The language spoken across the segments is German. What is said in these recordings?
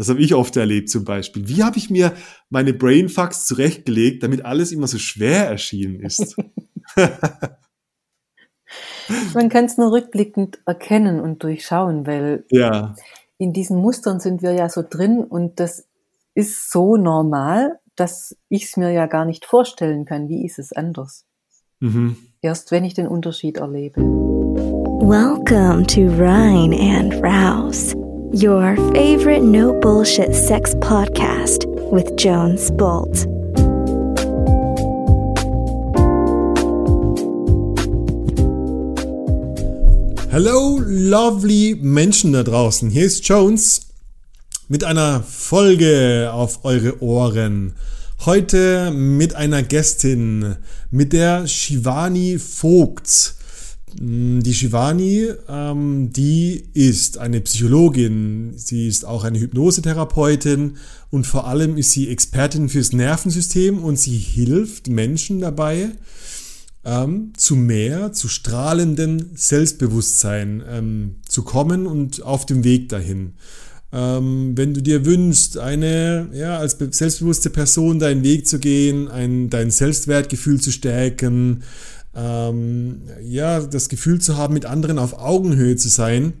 Das habe ich oft erlebt zum Beispiel. Wie habe ich mir meine Brainfucks zurechtgelegt, damit alles immer so schwer erschienen ist? Man kann es nur rückblickend erkennen und durchschauen, weil ja. in diesen Mustern sind wir ja so drin und das ist so normal, dass ich es mir ja gar nicht vorstellen kann. Wie ist es anders? Mhm. Erst wenn ich den Unterschied erlebe. Welcome to Rhine and Rouse, your favorite no bullshit sex podcast with Jones Bolt. Hello, lovely Menschen da draußen. Hier ist Jones mit einer Folge auf eure Ohren. Heute mit einer Gästin, mit der Shivani Vogt. Mm, die Shivani, ähm, die ist eine Psychologin, sie ist auch eine Hypnosetherapeutin und vor allem ist sie Expertin fürs Nervensystem und sie hilft Menschen dabei, ähm, zu mehr, zu strahlendem Selbstbewusstsein ähm, zu kommen und auf dem Weg dahin. Ähm, wenn du dir wünschst, eine, ja, als selbstbewusste Person deinen Weg zu gehen, ein, dein Selbstwertgefühl zu stärken, ähm, ja, das Gefühl zu haben, mit anderen auf Augenhöhe zu sein,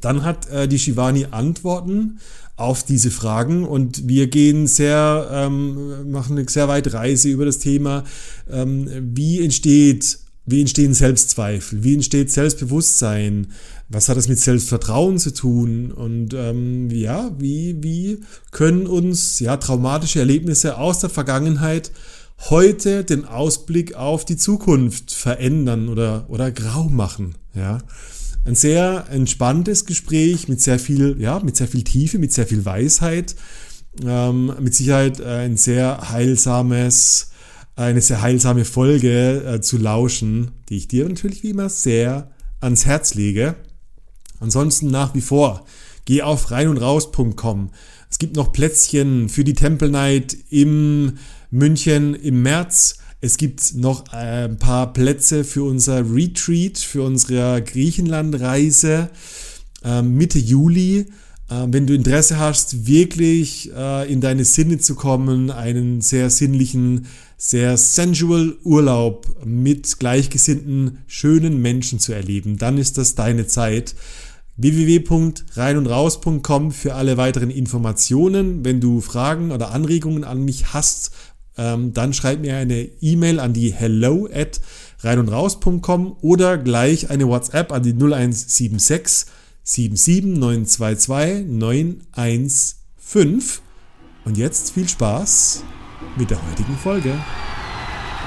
dann hat äh, die Shivani Antworten auf diese Fragen und wir gehen sehr, ähm, machen eine sehr weite Reise über das Thema, ähm, wie entsteht, wie entstehen Selbstzweifel, wie entsteht Selbstbewusstsein, was hat das mit Selbstvertrauen zu tun und ähm, ja, wie, wie können uns ja traumatische Erlebnisse aus der Vergangenheit heute den Ausblick auf die Zukunft verändern oder, oder grau machen, ja ein sehr entspanntes Gespräch mit sehr viel, ja, mit sehr viel Tiefe, mit sehr viel Weisheit. Ähm, mit Sicherheit ein sehr heilsames, eine sehr heilsame Folge äh, zu lauschen, die ich dir natürlich wie immer sehr ans Herz lege. Ansonsten nach wie vor, geh auf reinundraus.com. Es gibt noch Plätzchen für die Temple Night im München im März. Es gibt noch äh, ein paar Plätze für unser Retreat, für unsere Griechenlandreise äh, Mitte Juli. Äh, wenn du Interesse hast, wirklich in deine Sinne zu kommen, einen sehr sinnlichen, sehr sensual Urlaub mit gleichgesinnten, schönen Menschen zu erleben, dann ist das deine Zeit www.reinundraus.com für alle weiteren Informationen. Wenn du Fragen oder Anregungen an mich hast ähm, dann schreib mir eine E-Mail an die hello at reinundraus.com oder gleich eine WhatsApp an die 0176 77922 915. Und jetzt viel Spaß mit der heutigen Folge.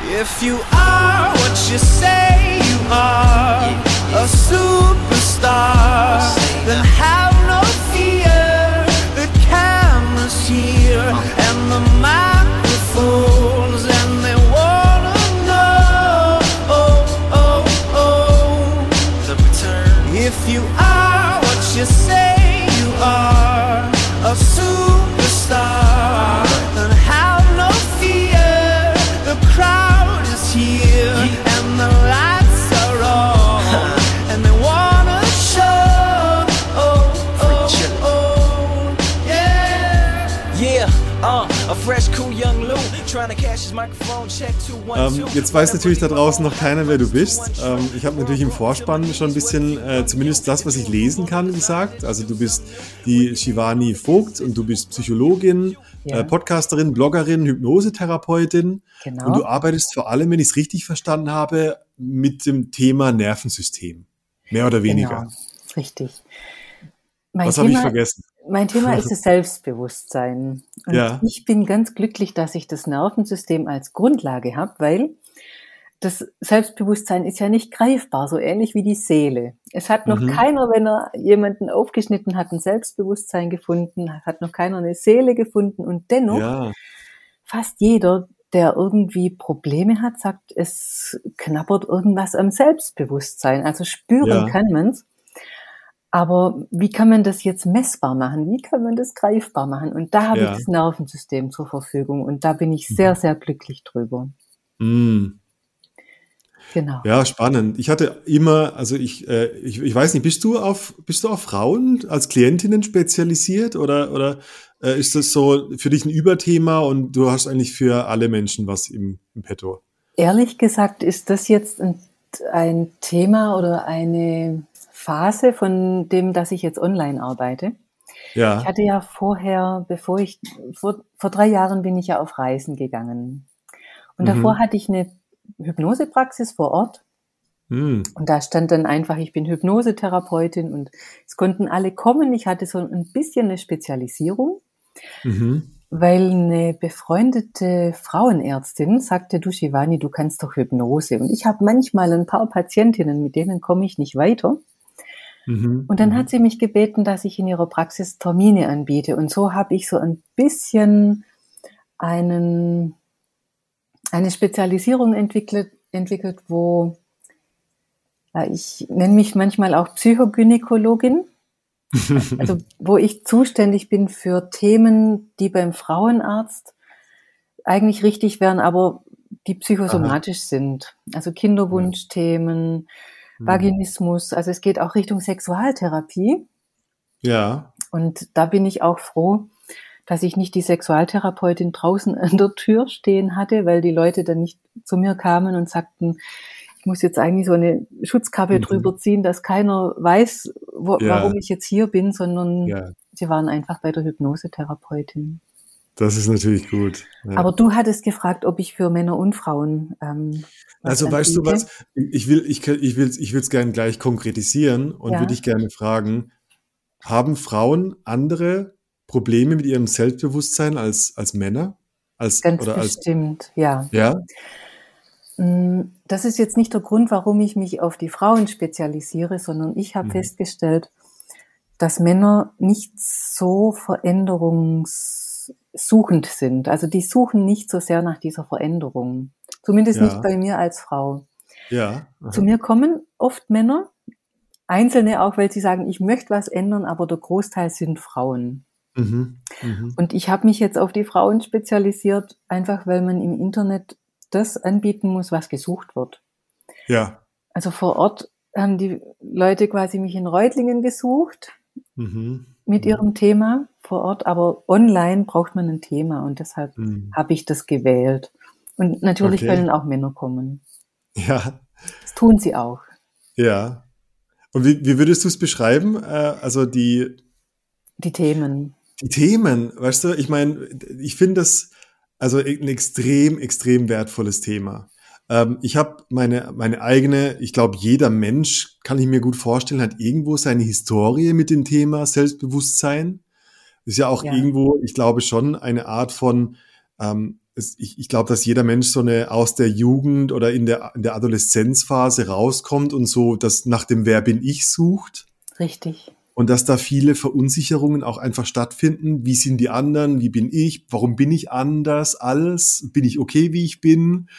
If you are what you say you are, a superstar, then have no fear. The camera's here and the fools and they wanna know oh, oh, oh. the return. If you are what you say ähm, jetzt weiß natürlich da draußen noch keiner, wer du bist. Ähm, ich habe natürlich im Vorspann schon ein bisschen, äh, zumindest das, was ich lesen kann, gesagt. Also du bist die Shivani Vogt und du bist Psychologin, ja. äh, Podcasterin, Bloggerin, Hypnosetherapeutin. Genau. Und du arbeitest vor allem, wenn ich es richtig verstanden habe, mit dem Thema Nervensystem. Mehr oder weniger. Genau, richtig. Mein was habe ich vergessen? Mein Thema ist das Selbstbewusstsein. Und ja. ich bin ganz glücklich, dass ich das Nervensystem als Grundlage habe, weil das Selbstbewusstsein ist ja nicht greifbar, so ähnlich wie die Seele. Es hat noch mhm. keiner, wenn er jemanden aufgeschnitten hat, ein Selbstbewusstsein gefunden, hat noch keiner eine Seele gefunden und dennoch ja. fast jeder, der irgendwie Probleme hat, sagt, es knabbert irgendwas am Selbstbewusstsein. Also spüren ja. kann man's. Aber wie kann man das jetzt messbar machen? Wie kann man das greifbar machen? Und da habe ja. ich das Nervensystem zur Verfügung und da bin ich sehr, mhm. sehr glücklich drüber. Mm. Genau. Ja, spannend. Ich hatte immer, also ich, äh, ich, ich weiß nicht, bist du auf, bist du auf Frauen als Klientinnen spezialisiert oder, oder äh, ist das so für dich ein Überthema und du hast eigentlich für alle Menschen was im, im Petto? Ehrlich gesagt ist das jetzt ein, ein Thema oder eine Phase von dem, dass ich jetzt online arbeite. Ja. Ich hatte ja vorher, bevor ich, vor, vor drei Jahren bin ich ja auf Reisen gegangen. Und mhm. davor hatte ich eine Hypnosepraxis vor Ort. Mhm. Und da stand dann einfach, ich bin Hypnosetherapeutin und es konnten alle kommen. Ich hatte so ein bisschen eine Spezialisierung, mhm. weil eine befreundete Frauenärztin sagte, du Shivani, du kannst doch Hypnose. Und ich habe manchmal ein paar Patientinnen, mit denen komme ich nicht weiter. Mhm. Und dann hat mhm. sie mich gebeten, dass ich in ihrer Praxis Termine anbiete. Und so habe ich so ein bisschen einen eine Spezialisierung entwickelt, entwickelt wo äh, ich nenne mich manchmal auch Psychogynäkologin, also wo ich zuständig bin für Themen, die beim Frauenarzt eigentlich richtig wären, aber die psychosomatisch Aha. sind. Also Kinderwunschthemen, hm. Vaginismus, also es geht auch Richtung Sexualtherapie. Ja. Und da bin ich auch froh, dass ich nicht die Sexualtherapeutin draußen an der Tür stehen hatte, weil die Leute dann nicht zu mir kamen und sagten, ich muss jetzt eigentlich so eine Schutzkappe mhm. drüber ziehen, dass keiner weiß, wo, ja. warum ich jetzt hier bin, sondern ja. sie waren einfach bei der Hypnosetherapeutin. Das ist natürlich gut. Ja. Aber du hattest gefragt, ob ich für Männer und Frauen. Ähm, also weißt du was? Ich will, ich, ich will, ich will es gerne gleich konkretisieren und würde dich gerne fragen: Haben Frauen andere Probleme mit ihrem Selbstbewusstsein als, als Männer? Als, Ganz oder bestimmt, als, ja. Ja? Mm, das ist jetzt nicht der Grund, warum ich mich auf die Frauen spezialisiere, sondern ich habe mhm. festgestellt, dass Männer nicht so veränderungssuchend sind. Also die suchen nicht so sehr nach dieser Veränderung. Zumindest ja. nicht bei mir als Frau. Ja. Aha. Zu mir kommen oft Männer, Einzelne auch, weil sie sagen, ich möchte was ändern, aber der Großteil sind Frauen. Mhm, mh. Und ich habe mich jetzt auf die Frauen spezialisiert, einfach weil man im Internet das anbieten muss, was gesucht wird. Ja. Also vor Ort haben die Leute quasi mich in Reutlingen gesucht mhm. mit ihrem Thema vor Ort, aber online braucht man ein Thema und deshalb mhm. habe ich das gewählt. Und natürlich okay. können auch Männer kommen. Ja. Das tun sie auch. Ja. Und wie, wie würdest du es beschreiben? Äh, also die die Themen die Themen, weißt du, ich meine, ich finde das also ein extrem, extrem wertvolles Thema. Ähm, ich habe meine, meine eigene, ich glaube, jeder Mensch, kann ich mir gut vorstellen, hat irgendwo seine Historie mit dem Thema Selbstbewusstsein. Ist ja auch ja. irgendwo, ich glaube schon, eine Art von, ähm, es, ich, ich glaube, dass jeder Mensch so eine aus der Jugend oder in der, in der Adoleszenzphase rauskommt und so das nach dem Wer bin ich sucht. Richtig und dass da viele Verunsicherungen auch einfach stattfinden. Wie sind die anderen? Wie bin ich? Warum bin ich anders als? Bin ich okay, wie ich bin?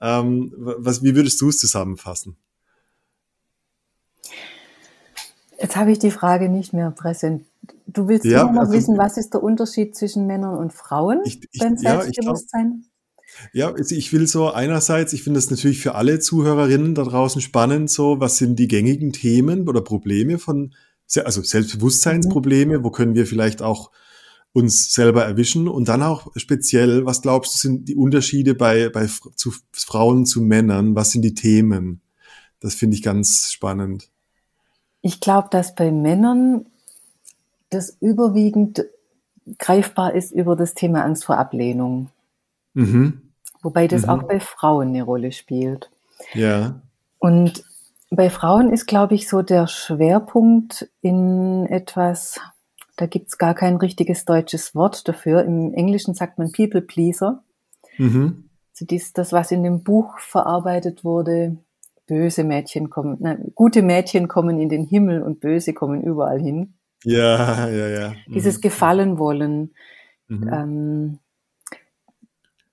Ähm, was, wie würdest du es zusammenfassen? Jetzt habe ich die Frage nicht mehr präsent. Du willst ja, noch also, wissen, was ist der Unterschied zwischen Männern und Frauen ich, ich, beim Selbstbewusstsein? Ja, also ich will so einerseits, ich finde das natürlich für alle Zuhörerinnen da draußen spannend, so was sind die gängigen Themen oder Probleme von also Selbstbewusstseinsprobleme, wo können wir vielleicht auch uns selber erwischen und dann auch speziell, was glaubst du, sind die Unterschiede bei, bei zu Frauen zu Männern? Was sind die Themen? Das finde ich ganz spannend. Ich glaube, dass bei Männern das überwiegend greifbar ist über das Thema Angst vor Ablehnung. Mhm. Wobei das mhm. auch bei Frauen eine Rolle spielt. Ja. Und bei Frauen ist, glaube ich, so der Schwerpunkt in etwas, da gibt's gar kein richtiges deutsches Wort dafür. Im Englischen sagt man People Pleaser. Mhm. Also dies, das, was in dem Buch verarbeitet wurde, böse Mädchen kommen, nein, gute Mädchen kommen in den Himmel und böse kommen überall hin. Ja, ja, ja. Mhm. Dieses Gefallen wollen. Mhm. Ähm,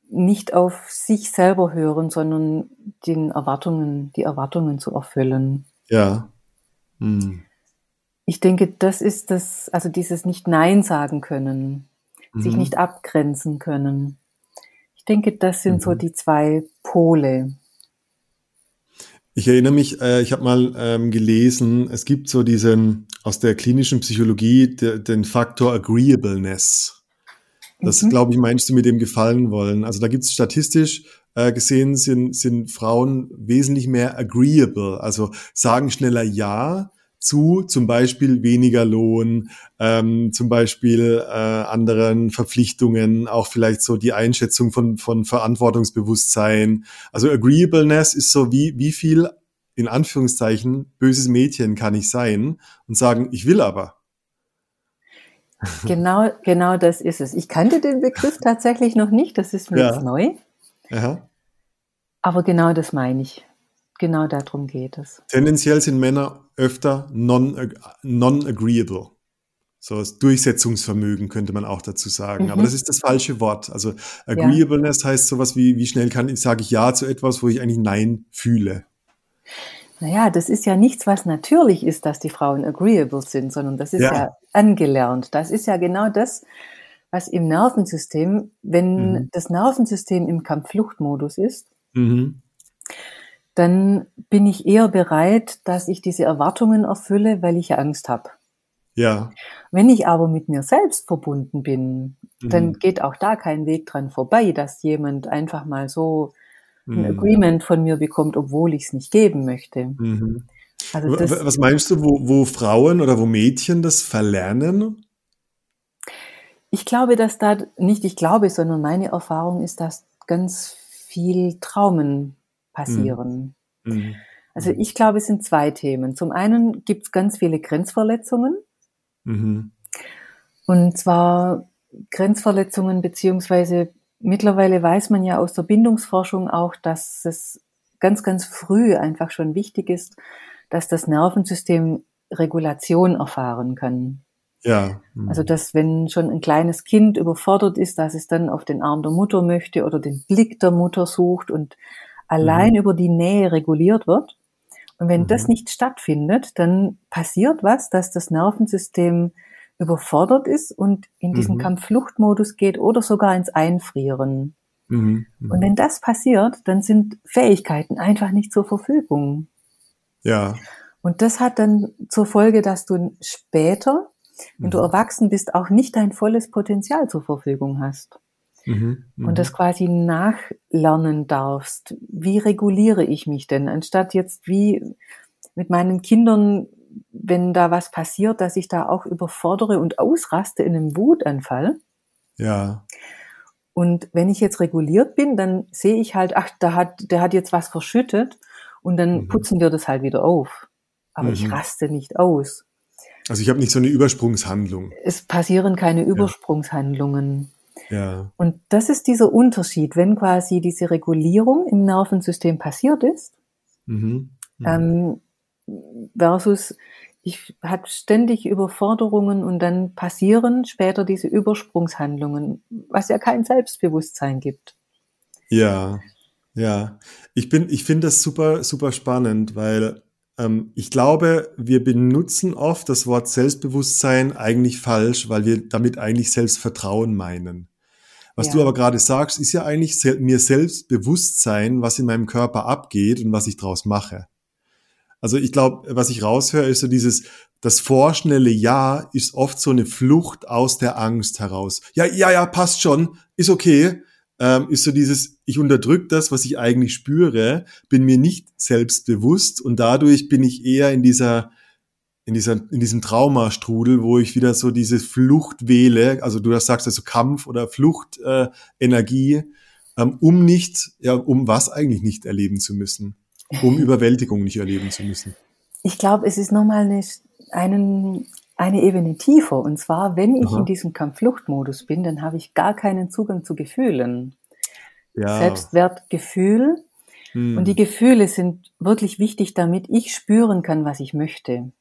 nicht auf sich selber hören, sondern den Erwartungen, die Erwartungen zu erfüllen. Ja. Hm. Ich denke, das ist das, also dieses nicht Nein sagen können, mhm. sich nicht abgrenzen können. Ich denke, das sind mhm. so die zwei Pole. Ich erinnere mich, äh, ich habe mal ähm, gelesen, es gibt so diesen aus der klinischen Psychologie de, den Faktor Agreeableness. Das, mhm. glaube ich, meinst du mit dem Gefallen wollen. Also da gibt es statistisch äh, gesehen, sind, sind Frauen wesentlich mehr agreeable, also sagen schneller Ja zu zum Beispiel weniger Lohn, ähm, zum Beispiel äh, anderen Verpflichtungen, auch vielleicht so die Einschätzung von, von Verantwortungsbewusstsein. Also Agreeableness ist so wie, wie viel in Anführungszeichen böses Mädchen kann ich sein und sagen, ich will aber. Genau, genau das ist es. Ich kannte den Begriff tatsächlich noch nicht, das ist mir ja. jetzt neu. Aha. Aber genau das meine ich. Genau darum geht es. Tendenziell sind Männer öfter non-agreeable. Non so das Durchsetzungsvermögen könnte man auch dazu sagen. Mhm. Aber das ist das falsche Wort. Also Agreeableness ja. heißt sowas wie, wie schnell kann ich, sage ich Ja zu etwas, wo ich eigentlich Nein fühle. Naja, das ist ja nichts, was natürlich ist, dass die Frauen agreeable sind, sondern das ist ja, ja angelernt. Das ist ja genau das, was im Nervensystem, wenn mhm. das Nervensystem im Kampffluchtmodus ist, mhm dann bin ich eher bereit, dass ich diese Erwartungen erfülle, weil ich Angst habe. Ja. Wenn ich aber mit mir selbst verbunden bin, mhm. dann geht auch da kein Weg dran vorbei, dass jemand einfach mal so ein mhm. Agreement von mir bekommt, obwohl ich es nicht geben möchte. Mhm. Also das, Was meinst du, wo, wo Frauen oder wo Mädchen das verlernen? Ich glaube, dass da nicht ich glaube, sondern meine Erfahrung ist, dass ganz viel Traumen passieren. Mhm. Also ich glaube, es sind zwei Themen. Zum einen gibt es ganz viele Grenzverletzungen. Mhm. Und zwar Grenzverletzungen beziehungsweise mittlerweile weiß man ja aus der Bindungsforschung auch, dass es ganz, ganz früh einfach schon wichtig ist, dass das Nervensystem Regulation erfahren kann. Ja. Mhm. Also, dass wenn schon ein kleines Kind überfordert ist, dass es dann auf den Arm der Mutter möchte oder den Blick der Mutter sucht und allein mhm. über die Nähe reguliert wird. Und wenn mhm. das nicht stattfindet, dann passiert was, dass das Nervensystem überfordert ist und in diesen mhm. Kampffluchtmodus geht oder sogar ins Einfrieren. Mhm. Mhm. Und wenn das passiert, dann sind Fähigkeiten einfach nicht zur Verfügung. Ja. Und das hat dann zur Folge, dass du später, wenn du mhm. erwachsen bist, auch nicht dein volles Potenzial zur Verfügung hast. Mhm, und das mhm. quasi nachlernen darfst. Wie reguliere ich mich denn? Anstatt jetzt wie mit meinen Kindern, wenn da was passiert, dass ich da auch überfordere und ausraste in einem Wutanfall. Ja. Und wenn ich jetzt reguliert bin, dann sehe ich halt, ach, da hat, der hat jetzt was verschüttet und dann mhm. putzen wir das halt wieder auf. Aber mhm. ich raste nicht aus. Also ich habe nicht so eine Übersprungshandlung. Es passieren keine Übersprungshandlungen. Ja. Und das ist dieser Unterschied, wenn quasi diese Regulierung im Nervensystem passiert ist, mhm. Mhm. Ähm, versus ich habe ständig Überforderungen und dann passieren später diese Übersprungshandlungen, was ja kein Selbstbewusstsein gibt. Ja, ja. Ich bin, ich finde das super, super spannend, weil ähm, ich glaube, wir benutzen oft das Wort Selbstbewusstsein eigentlich falsch, weil wir damit eigentlich Selbstvertrauen meinen. Was ja. du aber gerade sagst, ist ja eigentlich mir selbst Bewusstsein, was in meinem Körper abgeht und was ich draus mache. Also ich glaube, was ich raushöre, ist so dieses, das vorschnelle Ja ist oft so eine Flucht aus der Angst heraus. Ja, ja, ja, passt schon, ist okay. Ähm, ist so dieses, ich unterdrück das, was ich eigentlich spüre, bin mir nicht selbstbewusst und dadurch bin ich eher in dieser in, dieser, in diesem Traumastrudel, wo ich wieder so diese Flucht wähle, also du das sagst also Kampf oder Fluchtenergie, äh, ähm, um nicht, ja, um was eigentlich nicht erleben zu müssen, um Überwältigung nicht erleben zu müssen. Ich glaube, es ist nochmal eine, einen, eine Ebene tiefer. Und zwar, wenn ich Aha. in diesem Kampffluchtmodus bin, dann habe ich gar keinen Zugang zu Gefühlen. Ja. Selbstwertgefühl. Hm. Und die Gefühle sind wirklich wichtig, damit ich spüren kann, was ich möchte.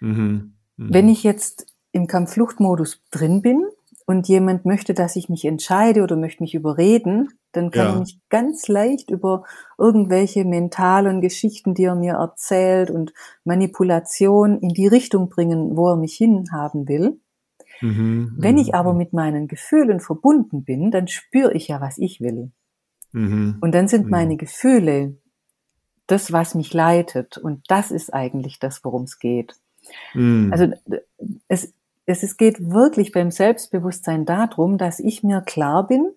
Mhm. Mhm. Wenn ich jetzt im Kampffluchtmodus drin bin und jemand möchte, dass ich mich entscheide oder möchte mich überreden, dann kann ja. er mich ganz leicht über irgendwelche mentalen Geschichten, die er mir erzählt und Manipulation in die Richtung bringen, wo er mich hinhaben will. Mhm, Wenn ich mhm, aber mhm. mit meinen Gefühlen verbunden bin, dann spüre ich ja, was ich will. Mhm, und dann sind meine Gefühle das, was mich leitet. Und das ist eigentlich das, worum es geht. Mm. Also es, es, es geht wirklich beim Selbstbewusstsein darum, dass ich mir klar bin,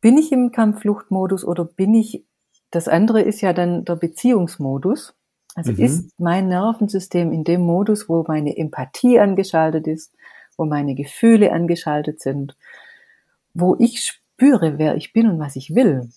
bin ich im Kampffluchtmodus oder bin ich, das andere ist ja dann der Beziehungsmodus. Also mhm. ist mein Nervensystem in dem Modus, wo meine Empathie angeschaltet ist, wo meine Gefühle angeschaltet sind, wo ich spüre, wer ich bin und was ich will.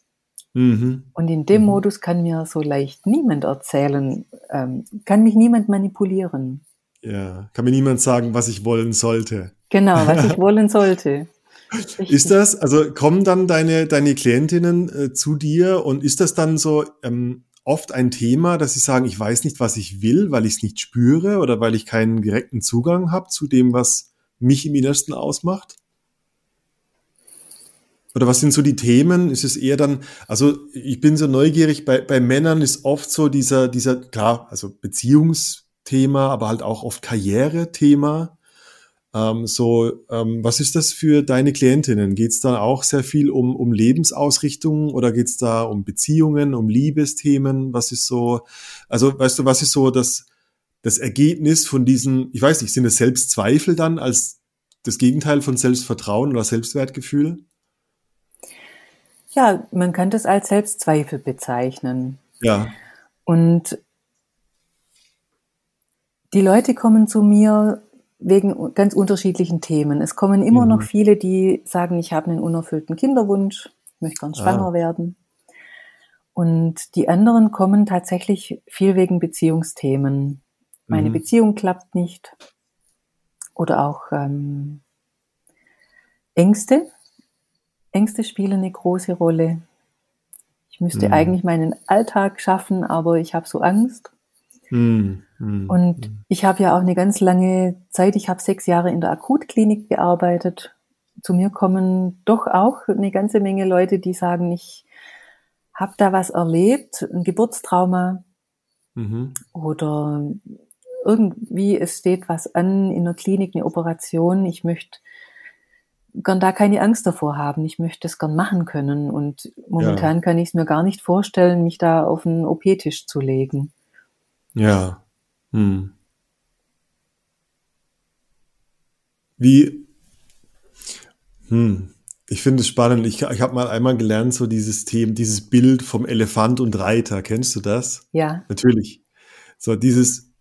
Mhm. Und in dem mhm. Modus kann mir so leicht niemand erzählen, ähm, kann mich niemand manipulieren. Ja, kann mir niemand sagen, was ich wollen sollte. Genau, was ich wollen sollte. Richtig. Ist das, also kommen dann deine, deine Klientinnen äh, zu dir und ist das dann so ähm, oft ein Thema, dass sie sagen, ich weiß nicht, was ich will, weil ich es nicht spüre oder weil ich keinen direkten Zugang habe zu dem, was mich im Innersten ausmacht? Oder was sind so die Themen? Ist es eher dann, also ich bin so neugierig, bei, bei Männern ist oft so dieser, dieser, klar, also Beziehungsthema, aber halt auch oft Karriere-Thema. Ähm, so, ähm, was ist das für deine Klientinnen? Geht es da auch sehr viel um, um Lebensausrichtungen oder geht es da um Beziehungen, um Liebesthemen? Was ist so, also weißt du, was ist so das, das Ergebnis von diesen, ich weiß nicht, sind es Selbstzweifel dann als das Gegenteil von Selbstvertrauen oder Selbstwertgefühl? Ja, man kann das als Selbstzweifel bezeichnen. Ja. Und die Leute kommen zu mir wegen ganz unterschiedlichen Themen. Es kommen immer mhm. noch viele, die sagen, ich habe einen unerfüllten Kinderwunsch, möchte gern schwanger ah. werden. Und die anderen kommen tatsächlich viel wegen Beziehungsthemen. Meine mhm. Beziehung klappt nicht. Oder auch ähm, Ängste. Ängste spielen eine große Rolle. Ich müsste mhm. eigentlich meinen Alltag schaffen, aber ich habe so Angst. Mhm. Mhm. Und ich habe ja auch eine ganz lange Zeit, ich habe sechs Jahre in der Akutklinik gearbeitet. Zu mir kommen doch auch eine ganze Menge Leute, die sagen, ich habe da was erlebt, ein Geburtstrauma mhm. oder irgendwie es steht was an in der Klinik, eine Operation. Ich möchte gern da keine Angst davor haben. Ich möchte es gern machen können. Und momentan ja. kann ich es mir gar nicht vorstellen, mich da auf einen OP-Tisch zu legen. Ja. Hm. Wie, hm, ich finde es spannend. Ich, ich habe mal einmal gelernt, so dieses Thema, dieses Bild vom Elefant und Reiter. Kennst du das? Ja. Natürlich. So dieses,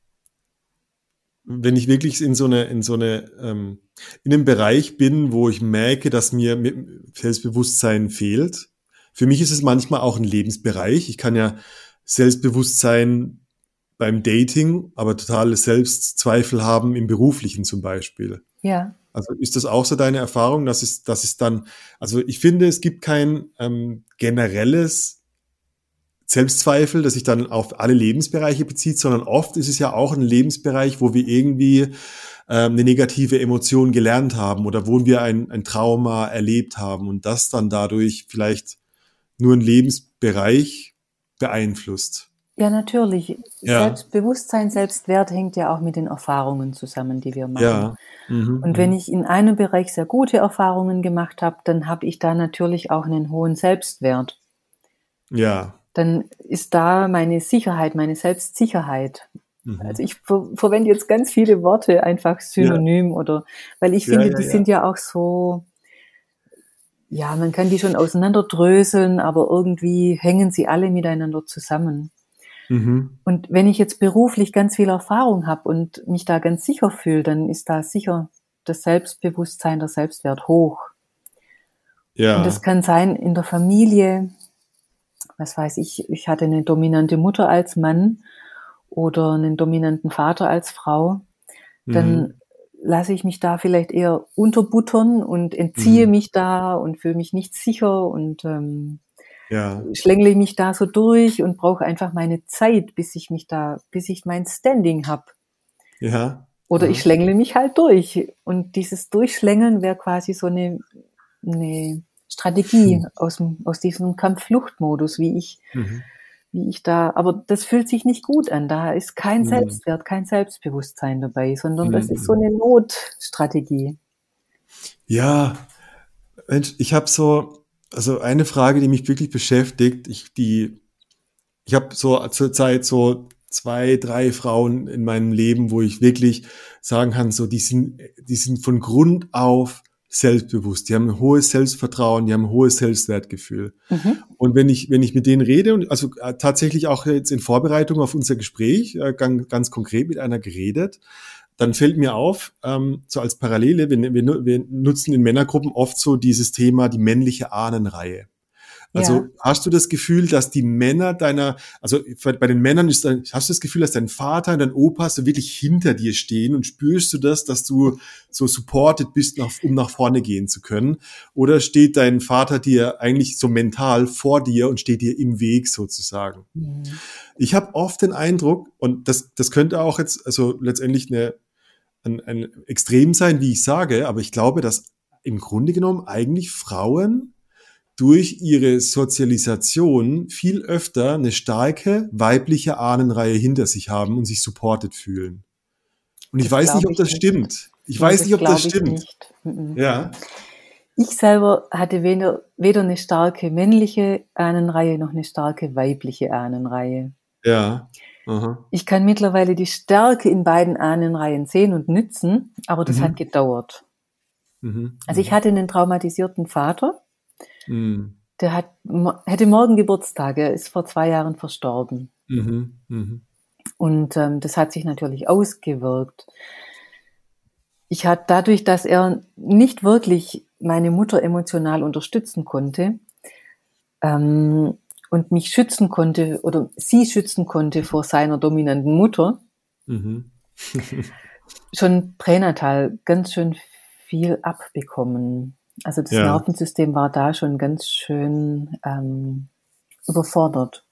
wenn ich wirklich in so eine, in so eine, ähm, in einem Bereich bin, wo ich merke, dass mir Selbstbewusstsein fehlt. Für mich ist es manchmal auch ein Lebensbereich. Ich kann ja Selbstbewusstsein beim Dating, aber totale Selbstzweifel haben im Beruflichen zum Beispiel. Ja. Also ist das auch so deine Erfahrung, dass es, dass es dann, also ich finde, es gibt kein ähm, generelles Selbstzweifel, das sich dann auf alle Lebensbereiche bezieht, sondern oft ist es ja auch ein Lebensbereich, wo wir irgendwie ähm, eine negative Emotion gelernt haben oder wo wir ein, ein Trauma erlebt haben und das dann dadurch vielleicht nur ein Lebensbereich beeinflusst. Ja, natürlich. Ja. Selbstbewusstsein, Selbstwert hängt ja auch mit den Erfahrungen zusammen, die wir machen. Ja. Mhm. Und wenn ich in einem Bereich sehr gute Erfahrungen gemacht habe, dann habe ich da natürlich auch einen hohen Selbstwert. Ja dann ist da meine Sicherheit, meine Selbstsicherheit. Mhm. Also ich ver verwende jetzt ganz viele Worte einfach synonym ja. oder, weil ich finde, ja, ja, die sind ja auch so, ja, man kann die schon auseinanderdröseln, aber irgendwie hängen sie alle miteinander zusammen. Mhm. Und wenn ich jetzt beruflich ganz viel Erfahrung habe und mich da ganz sicher fühle, dann ist da sicher das Selbstbewusstsein, der Selbstwert hoch. Ja. Und das kann sein in der Familie, was weiß ich, ich hatte eine dominante Mutter als Mann oder einen dominanten Vater als Frau, dann mhm. lasse ich mich da vielleicht eher unterbuttern und entziehe mhm. mich da und fühle mich nicht sicher und ähm, ja. schlängle mich da so durch und brauche einfach meine Zeit, bis ich mich da, bis ich mein Standing habe. Ja. Oder ja. ich schlängle mich halt durch. Und dieses Durchschlängeln wäre quasi so eine, eine Strategie hm. aus, dem, aus diesem Kampffluchtmodus, wie ich, mhm. wie ich da, aber das fühlt sich nicht gut an. Da ist kein mhm. Selbstwert, kein Selbstbewusstsein dabei, sondern mhm. das ist so eine Notstrategie. Ja, Mensch, ich habe so, also eine Frage, die mich wirklich beschäftigt, ich, die, ich habe so zurzeit so zwei, drei Frauen in meinem Leben, wo ich wirklich sagen kann, so die sind, die sind von Grund auf selbstbewusst, die haben ein hohes Selbstvertrauen, die haben ein hohes Selbstwertgefühl. Mhm. Und wenn ich, wenn ich mit denen rede, und also äh, tatsächlich auch jetzt in Vorbereitung auf unser Gespräch, äh, ganz, ganz konkret mit einer geredet, dann fällt mir auf, ähm, so als Parallele, wir, wir, wir nutzen in Männergruppen oft so dieses Thema, die männliche Ahnenreihe. Also ja. hast du das Gefühl, dass die Männer deiner, also bei den Männern ist dann, hast du das Gefühl, dass dein Vater und dein Opa so wirklich hinter dir stehen und spürst du das, dass du so supported bist, nach, um nach vorne gehen zu können? Oder steht dein Vater dir eigentlich so mental vor dir und steht dir im Weg sozusagen? Mhm. Ich habe oft den Eindruck, und das, das könnte auch jetzt, also letztendlich eine, ein, ein Extrem sein, wie ich sage, aber ich glaube, dass im Grunde genommen eigentlich Frauen durch ihre Sozialisation viel öfter eine starke weibliche Ahnenreihe hinter sich haben und sich supported fühlen. Und ich das weiß nicht, ob das nicht. stimmt. Ich ja, weiß das nicht, ob das stimmt. Mhm. Ja. Ich selber hatte weder, weder eine starke männliche Ahnenreihe noch eine starke weibliche Ahnenreihe. Ja. Aha. Ich kann mittlerweile die Stärke in beiden Ahnenreihen sehen und nützen, aber das mhm. hat gedauert. Mhm. Also ich mhm. hatte einen traumatisierten Vater, Mhm. Der hat, hätte morgen Geburtstag, er ist vor zwei Jahren verstorben. Mhm. Mhm. Und ähm, das hat sich natürlich ausgewirkt. Ich hatte dadurch, dass er nicht wirklich meine Mutter emotional unterstützen konnte ähm, und mich schützen konnte oder sie schützen konnte vor seiner dominanten Mutter, mhm. schon pränatal ganz schön viel abbekommen. Also das ja. Nervensystem war da schon ganz schön ähm, überfordert.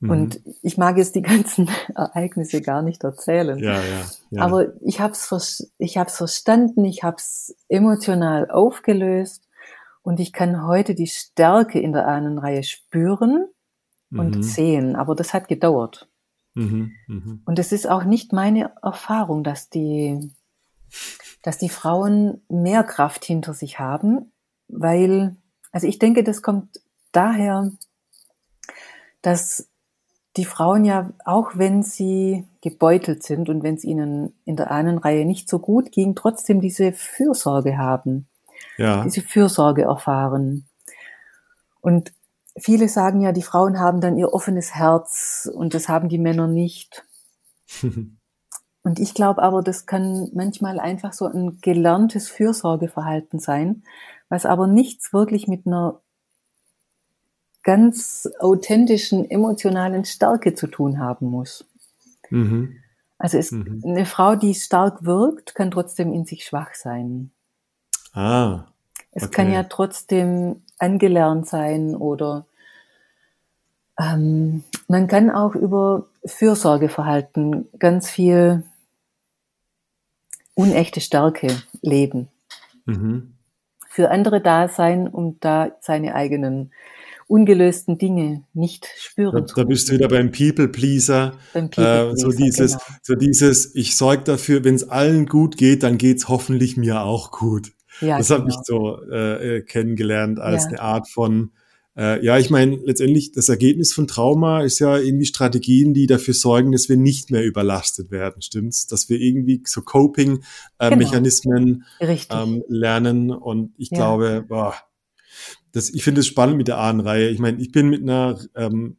Mhm. Und ich mag jetzt die ganzen Ereignisse gar nicht erzählen. Ja, ja. Aber ich habe es ich hab's verstanden, ich habe es emotional aufgelöst und ich kann heute die Stärke in der Ahnenreihe spüren und mhm. sehen. Aber das hat gedauert. Mhm, mh. Und es ist auch nicht meine Erfahrung, dass die dass die Frauen mehr Kraft hinter sich haben, weil, also ich denke, das kommt daher, dass die Frauen ja, auch wenn sie gebeutelt sind und wenn es ihnen in der einen Reihe nicht so gut ging, trotzdem diese Fürsorge haben, ja. diese Fürsorge erfahren. Und viele sagen ja, die Frauen haben dann ihr offenes Herz und das haben die Männer nicht. Und ich glaube aber, das kann manchmal einfach so ein gelerntes Fürsorgeverhalten sein, was aber nichts wirklich mit einer ganz authentischen emotionalen Stärke zu tun haben muss. Mhm. Also es, mhm. eine Frau, die stark wirkt, kann trotzdem in sich schwach sein. Ah. Es kann ja trotzdem angelernt sein oder ähm, man kann auch über Fürsorgeverhalten ganz viel unechte Stärke leben. Mhm. Für andere da sein, um da seine eigenen ungelösten Dinge nicht spüren. Da, da bist du wieder beim People Pleaser. Beim People -Pleaser äh, so dieses, genau. so dieses, ich sorge dafür, wenn es allen gut geht, dann geht es hoffentlich mir auch gut. Ja, das genau. habe ich so äh, äh, kennengelernt als ja. eine Art von äh, ja, ich meine, letztendlich das Ergebnis von Trauma ist ja irgendwie Strategien, die dafür sorgen, dass wir nicht mehr überlastet werden, stimmt's? Dass wir irgendwie so Coping-Mechanismen äh, genau. ähm, lernen und ich ja. glaube, boah, das, ich finde es spannend mit der Ahnenreihe. Ich meine, ich bin mit einer, ähm,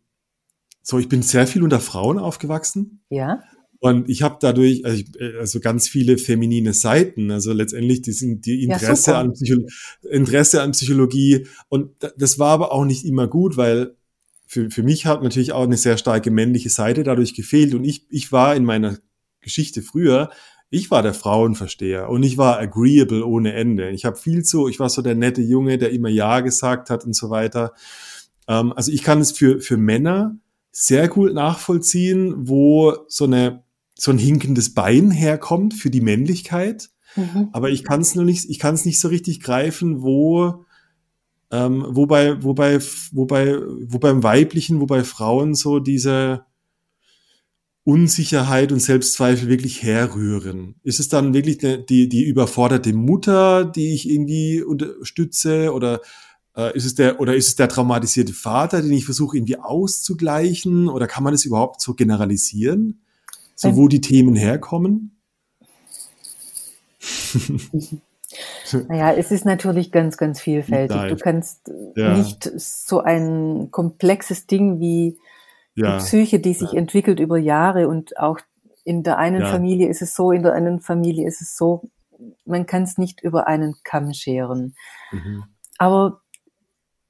so, ich bin sehr viel unter Frauen aufgewachsen. Ja. Und ich habe dadurch also, ich, äh, also, ganz viele feminine Seiten. Also letztendlich die sind die Interesse, ja, an Psycho Interesse an Psychologie. Und das war aber auch nicht immer gut, weil für, für mich hat natürlich auch eine sehr starke männliche Seite dadurch gefehlt. Und ich, ich war in meiner Geschichte früher, ich war der Frauenversteher und ich war agreeable ohne Ende. Ich habe viel zu, ich war so der nette Junge, der immer Ja gesagt hat und so weiter. Ähm, also ich kann es für, für Männer sehr gut nachvollziehen, wo so eine so ein hinkendes Bein herkommt für die Männlichkeit. Mhm. Aber ich kann es nur nicht, ich kann es nicht so richtig greifen, wo, ähm, wobei, wobei, wobei, wo beim Weiblichen, wobei Frauen so diese Unsicherheit und Selbstzweifel wirklich herrühren. Ist es dann wirklich die, die, überforderte Mutter, die ich irgendwie unterstütze oder Äh, ist es der, oder ist es der traumatisierte Vater, den ich versuche irgendwie auszugleichen? Oder kann man es überhaupt so generalisieren? So, wo die Themen herkommen? Naja, es ist natürlich ganz, ganz vielfältig. Du kannst ja. nicht so ein komplexes Ding wie ja. die Psyche, die sich ja. entwickelt über Jahre und auch in der einen Familie ist es so, in der anderen Familie ist es so. Man kann es nicht über einen Kamm scheren. Mhm. Aber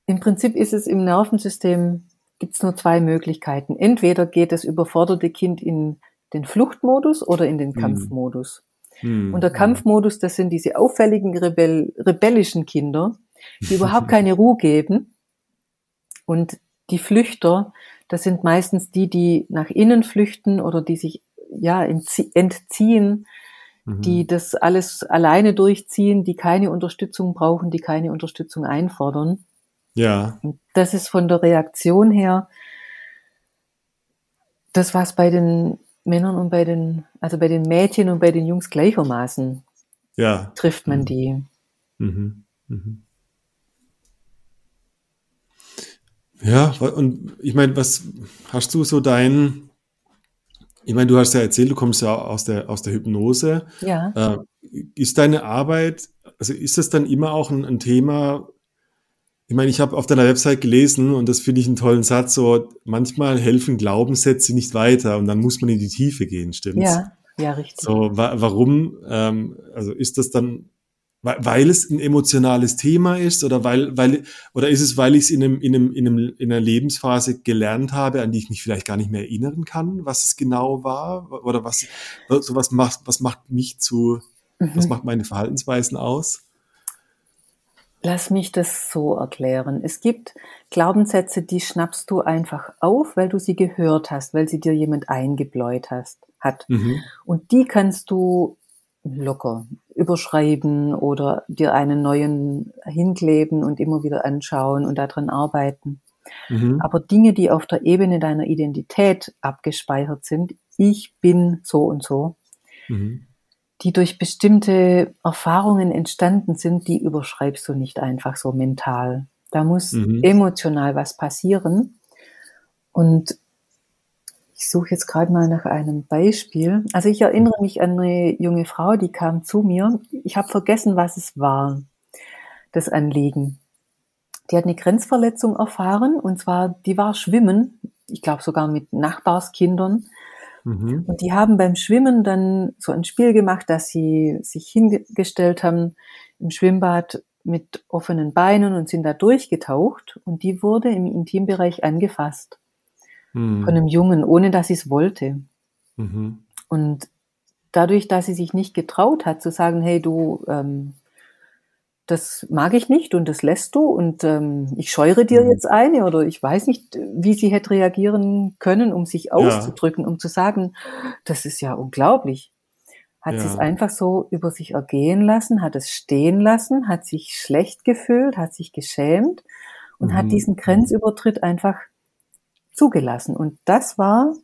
im Prinzip ist es im Nervensystem, gibt es nur zwei Möglichkeiten. Entweder geht das überforderte Kind in den Fluchtmodus oder in den mhm. Kampfmodus. Mhm. Und der Kampfmodus, das sind diese auffälligen Rebell rebellischen Kinder, die überhaupt keine Ruhe geben. Und die Flüchter, das sind meistens die, die nach innen flüchten oder die sich ja entziehen, mhm. die das alles alleine durchziehen, die keine Unterstützung brauchen, die keine Unterstützung einfordern. Ja. Und das ist von der Reaktion her das, was bei den Männern und bei den, also bei den Mädchen und bei den Jungs gleichermaßen ja. trifft man mhm. die. Mhm. Mhm. Ja, und ich meine, was hast du so dein, ich meine, du hast ja erzählt, du kommst ja aus der, aus der Hypnose. Ja. Äh, ist deine Arbeit, also ist das dann immer auch ein, ein Thema, ich meine, ich habe auf deiner Website gelesen und das finde ich einen tollen Satz, so manchmal helfen Glaubenssätze nicht weiter und dann muss man in die Tiefe gehen, stimmt's? Ja, ja, richtig. So, wa warum, ähm, also ist das dann, weil, es ein emotionales Thema ist oder weil, weil, oder ist es, weil ich es in einem, in einem, in einem, in einer Lebensphase gelernt habe, an die ich mich vielleicht gar nicht mehr erinnern kann, was es genau war? Oder was, so was macht, was macht mich zu, mhm. was macht meine Verhaltensweisen aus? Lass mich das so erklären. Es gibt Glaubenssätze, die schnappst du einfach auf, weil du sie gehört hast, weil sie dir jemand eingebläut hast, hat. Mhm. Und die kannst du locker überschreiben oder dir einen neuen hinkleben und immer wieder anschauen und daran arbeiten. Mhm. Aber Dinge, die auf der Ebene deiner Identität abgespeichert sind, ich bin so und so, mhm die durch bestimmte Erfahrungen entstanden sind, die überschreibst du nicht einfach so mental. Da muss mhm. emotional was passieren. Und ich suche jetzt gerade mal nach einem Beispiel. Also ich erinnere mich an eine junge Frau, die kam zu mir. Ich habe vergessen, was es war, das Anliegen. Die hat eine Grenzverletzung erfahren und zwar, die war schwimmen, ich glaube sogar mit Nachbarskindern Mhm. Und die haben beim Schwimmen dann so ein Spiel gemacht, dass sie sich hingestellt haben im Schwimmbad mit offenen Beinen und sind da durchgetaucht und die wurde im Intimbereich angefasst mhm. von einem Jungen, ohne dass sie es wollte. Mhm. Und dadurch, dass sie sich nicht getraut hat zu sagen, hey du, ähm, das mag ich nicht und das lässt du und ähm, ich scheure dir mhm. jetzt eine oder ich weiß nicht, wie sie hätte reagieren können, um sich auszudrücken, ja. um zu sagen, das ist ja unglaublich. Hat ja. sie es einfach so über sich ergehen lassen, hat es stehen lassen, hat sich schlecht gefühlt, hat sich geschämt und mhm. hat diesen Grenzübertritt einfach zugelassen. Und das war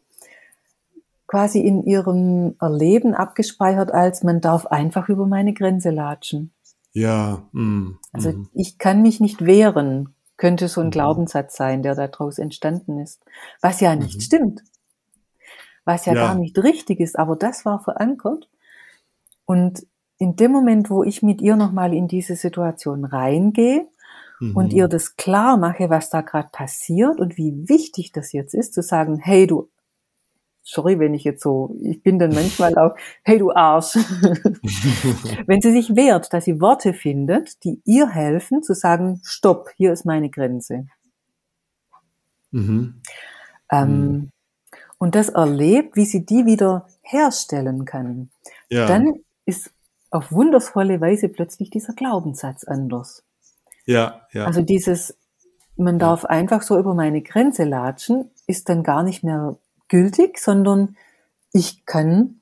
quasi in ihrem Erleben abgespeichert als man darf einfach über meine Grenze latschen. Ja. Mm, also mm. ich kann mich nicht wehren, könnte so ein mhm. Glaubenssatz sein, der daraus entstanden ist. Was ja nicht mhm. stimmt. Was ja, ja gar nicht richtig ist, aber das war verankert. Und in dem Moment, wo ich mit ihr nochmal in diese Situation reingehe mhm. und ihr das klar mache, was da gerade passiert und wie wichtig das jetzt ist, zu sagen, hey, du sorry, wenn ich jetzt so, ich bin dann manchmal auch, hey du Arsch. wenn sie sich wehrt, dass sie Worte findet, die ihr helfen, zu sagen, stopp, hier ist meine Grenze. Mhm. Ähm, mhm. Und das erlebt, wie sie die wieder herstellen kann. Ja. Dann ist auf wundervolle Weise plötzlich dieser Glaubenssatz anders. Ja, ja. Also dieses, man darf einfach so über meine Grenze latschen, ist dann gar nicht mehr gültig, sondern ich kann,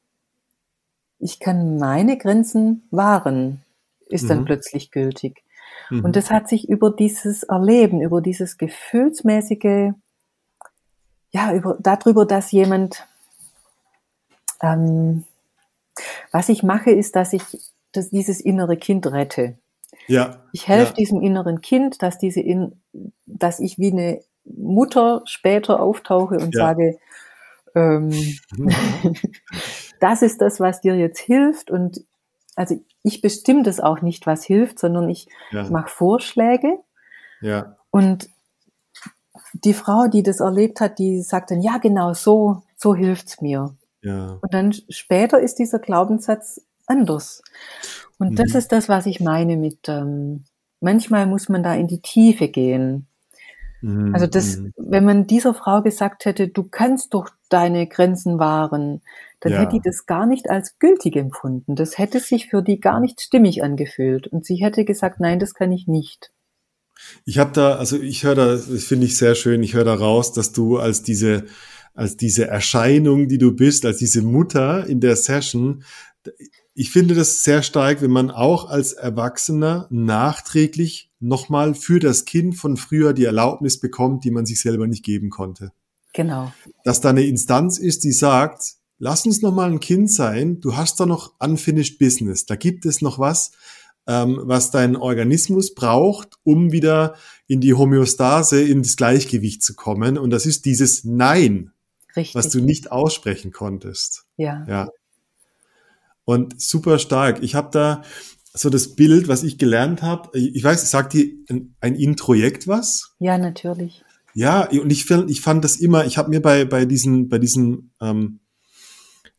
ich kann meine Grenzen wahren, ist mhm. dann plötzlich gültig. Mhm. Und das hat sich über dieses Erleben, über dieses gefühlsmäßige, ja, über, darüber, dass jemand, ähm, was ich mache, ist, dass ich dass dieses innere Kind rette. Ja. Ich helfe ja. diesem inneren Kind, dass diese in, dass ich wie eine Mutter später auftauche und ja. sage, ähm, das ist das, was dir jetzt hilft. Und also ich bestimme das auch nicht, was hilft, sondern ich ja. mache Vorschläge. Ja. Und die Frau, die das erlebt hat, die sagt dann, ja, genau so, so hilft's mir. Ja. Und dann später ist dieser Glaubenssatz anders. Und mhm. das ist das, was ich meine mit, ähm, manchmal muss man da in die Tiefe gehen. Mhm. Also das, mhm. wenn man dieser Frau gesagt hätte, du kannst doch deine Grenzen wahren, dann ja. hätte die das gar nicht als gültig empfunden. Das hätte sich für die gar nicht stimmig angefühlt. Und sie hätte gesagt, nein, das kann ich nicht. Ich habe da, also ich höre da, das finde ich sehr schön, ich höre da raus, dass du als diese, als diese Erscheinung, die du bist, als diese Mutter in der Session, ich finde das sehr stark, wenn man auch als Erwachsener nachträglich nochmal für das Kind von früher die Erlaubnis bekommt, die man sich selber nicht geben konnte. Genau. Dass da eine Instanz ist, die sagt, lass uns nochmal ein Kind sein, du hast da noch unfinished business, da gibt es noch was, ähm, was dein Organismus braucht, um wieder in die Homöostase, in das Gleichgewicht zu kommen. Und das ist dieses Nein, Richtig. was du nicht aussprechen konntest. Ja. ja. Und super stark. Ich habe da so das Bild, was ich gelernt habe. Ich weiß, sagt dir ein, ein Introjekt was? Ja, natürlich. Ja, und ich, find, ich fand das immer, ich habe mir bei, bei diesen, bei diesen ähm,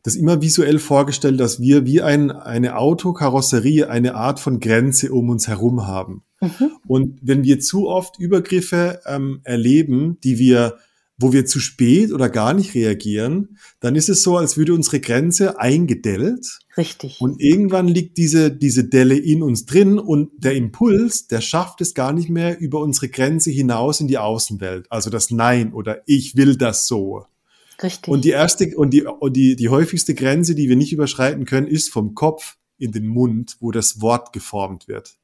das immer visuell vorgestellt, dass wir wie ein, eine Autokarosserie eine Art von Grenze um uns herum haben. Mhm. Und wenn wir zu oft Übergriffe ähm, erleben, die wir, wo wir zu spät oder gar nicht reagieren, dann ist es so, als würde unsere Grenze eingedellt. Richtig. Und irgendwann liegt diese, diese Delle in uns drin und der Impuls, der schafft es gar nicht mehr über unsere Grenze hinaus in die Außenwelt. Also das Nein oder ich will das so. Richtig. Und die erste und die, und die, die häufigste Grenze, die wir nicht überschreiten können, ist vom Kopf in den Mund, wo das Wort geformt wird.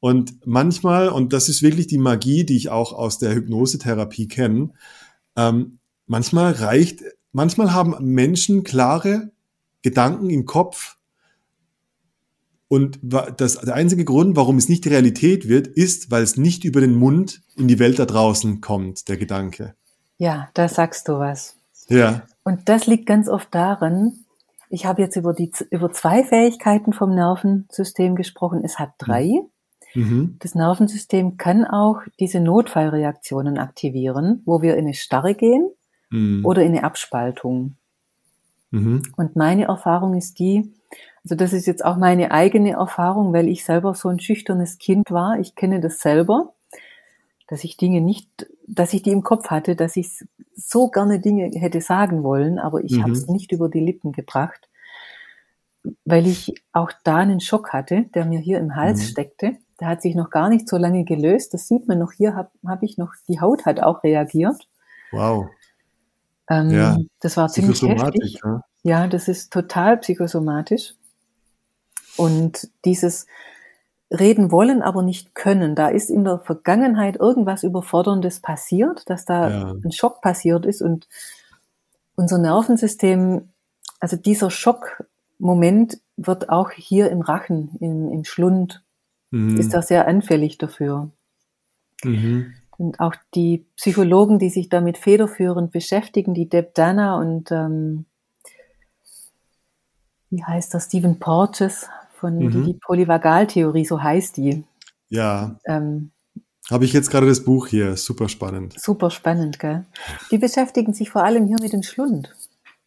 Und manchmal, und das ist wirklich die Magie, die ich auch aus der Hypnosetherapie kenne, ähm, manchmal reicht, manchmal haben Menschen klare Gedanken im Kopf, und das, der einzige Grund, warum es nicht Realität wird, ist, weil es nicht über den Mund in die Welt da draußen kommt, der Gedanke. Ja, da sagst du was. Ja. Und das liegt ganz oft daran, ich habe jetzt über die über zwei Fähigkeiten vom Nervensystem gesprochen. Es hat drei. Mhm. Das Nervensystem kann auch diese Notfallreaktionen aktivieren, wo wir in eine Starre gehen mhm. oder in eine Abspaltung. Mhm. Und meine Erfahrung ist die, also das ist jetzt auch meine eigene Erfahrung, weil ich selber so ein schüchternes Kind war. Ich kenne das selber dass ich Dinge nicht, dass ich die im Kopf hatte, dass ich so gerne Dinge hätte sagen wollen, aber ich mhm. habe es nicht über die Lippen gebracht, weil ich auch da einen Schock hatte, der mir hier im Hals mhm. steckte. Der hat sich noch gar nicht so lange gelöst. Das sieht man noch hier, habe hab ich noch, die Haut hat auch reagiert. Wow. Ähm, ja. Das war ziemlich heftig. Ja? ja, das ist total psychosomatisch. Und dieses, reden wollen, aber nicht können. Da ist in der Vergangenheit irgendwas Überforderndes passiert, dass da ja. ein Schock passiert ist und unser Nervensystem, also dieser Schockmoment wird auch hier im Rachen, im, im Schlund, mhm. ist da sehr anfällig dafür. Mhm. Und auch die Psychologen, die sich damit federführend beschäftigen, die Deb Dana und ähm, wie heißt das, Stephen Porges, von mhm. die, Polyvagaltheorie, so heißt die. Ja. Ähm, Habe ich jetzt gerade das Buch hier, super spannend. Super spannend, gell? Die beschäftigen sich vor allem hier mit dem Schlund.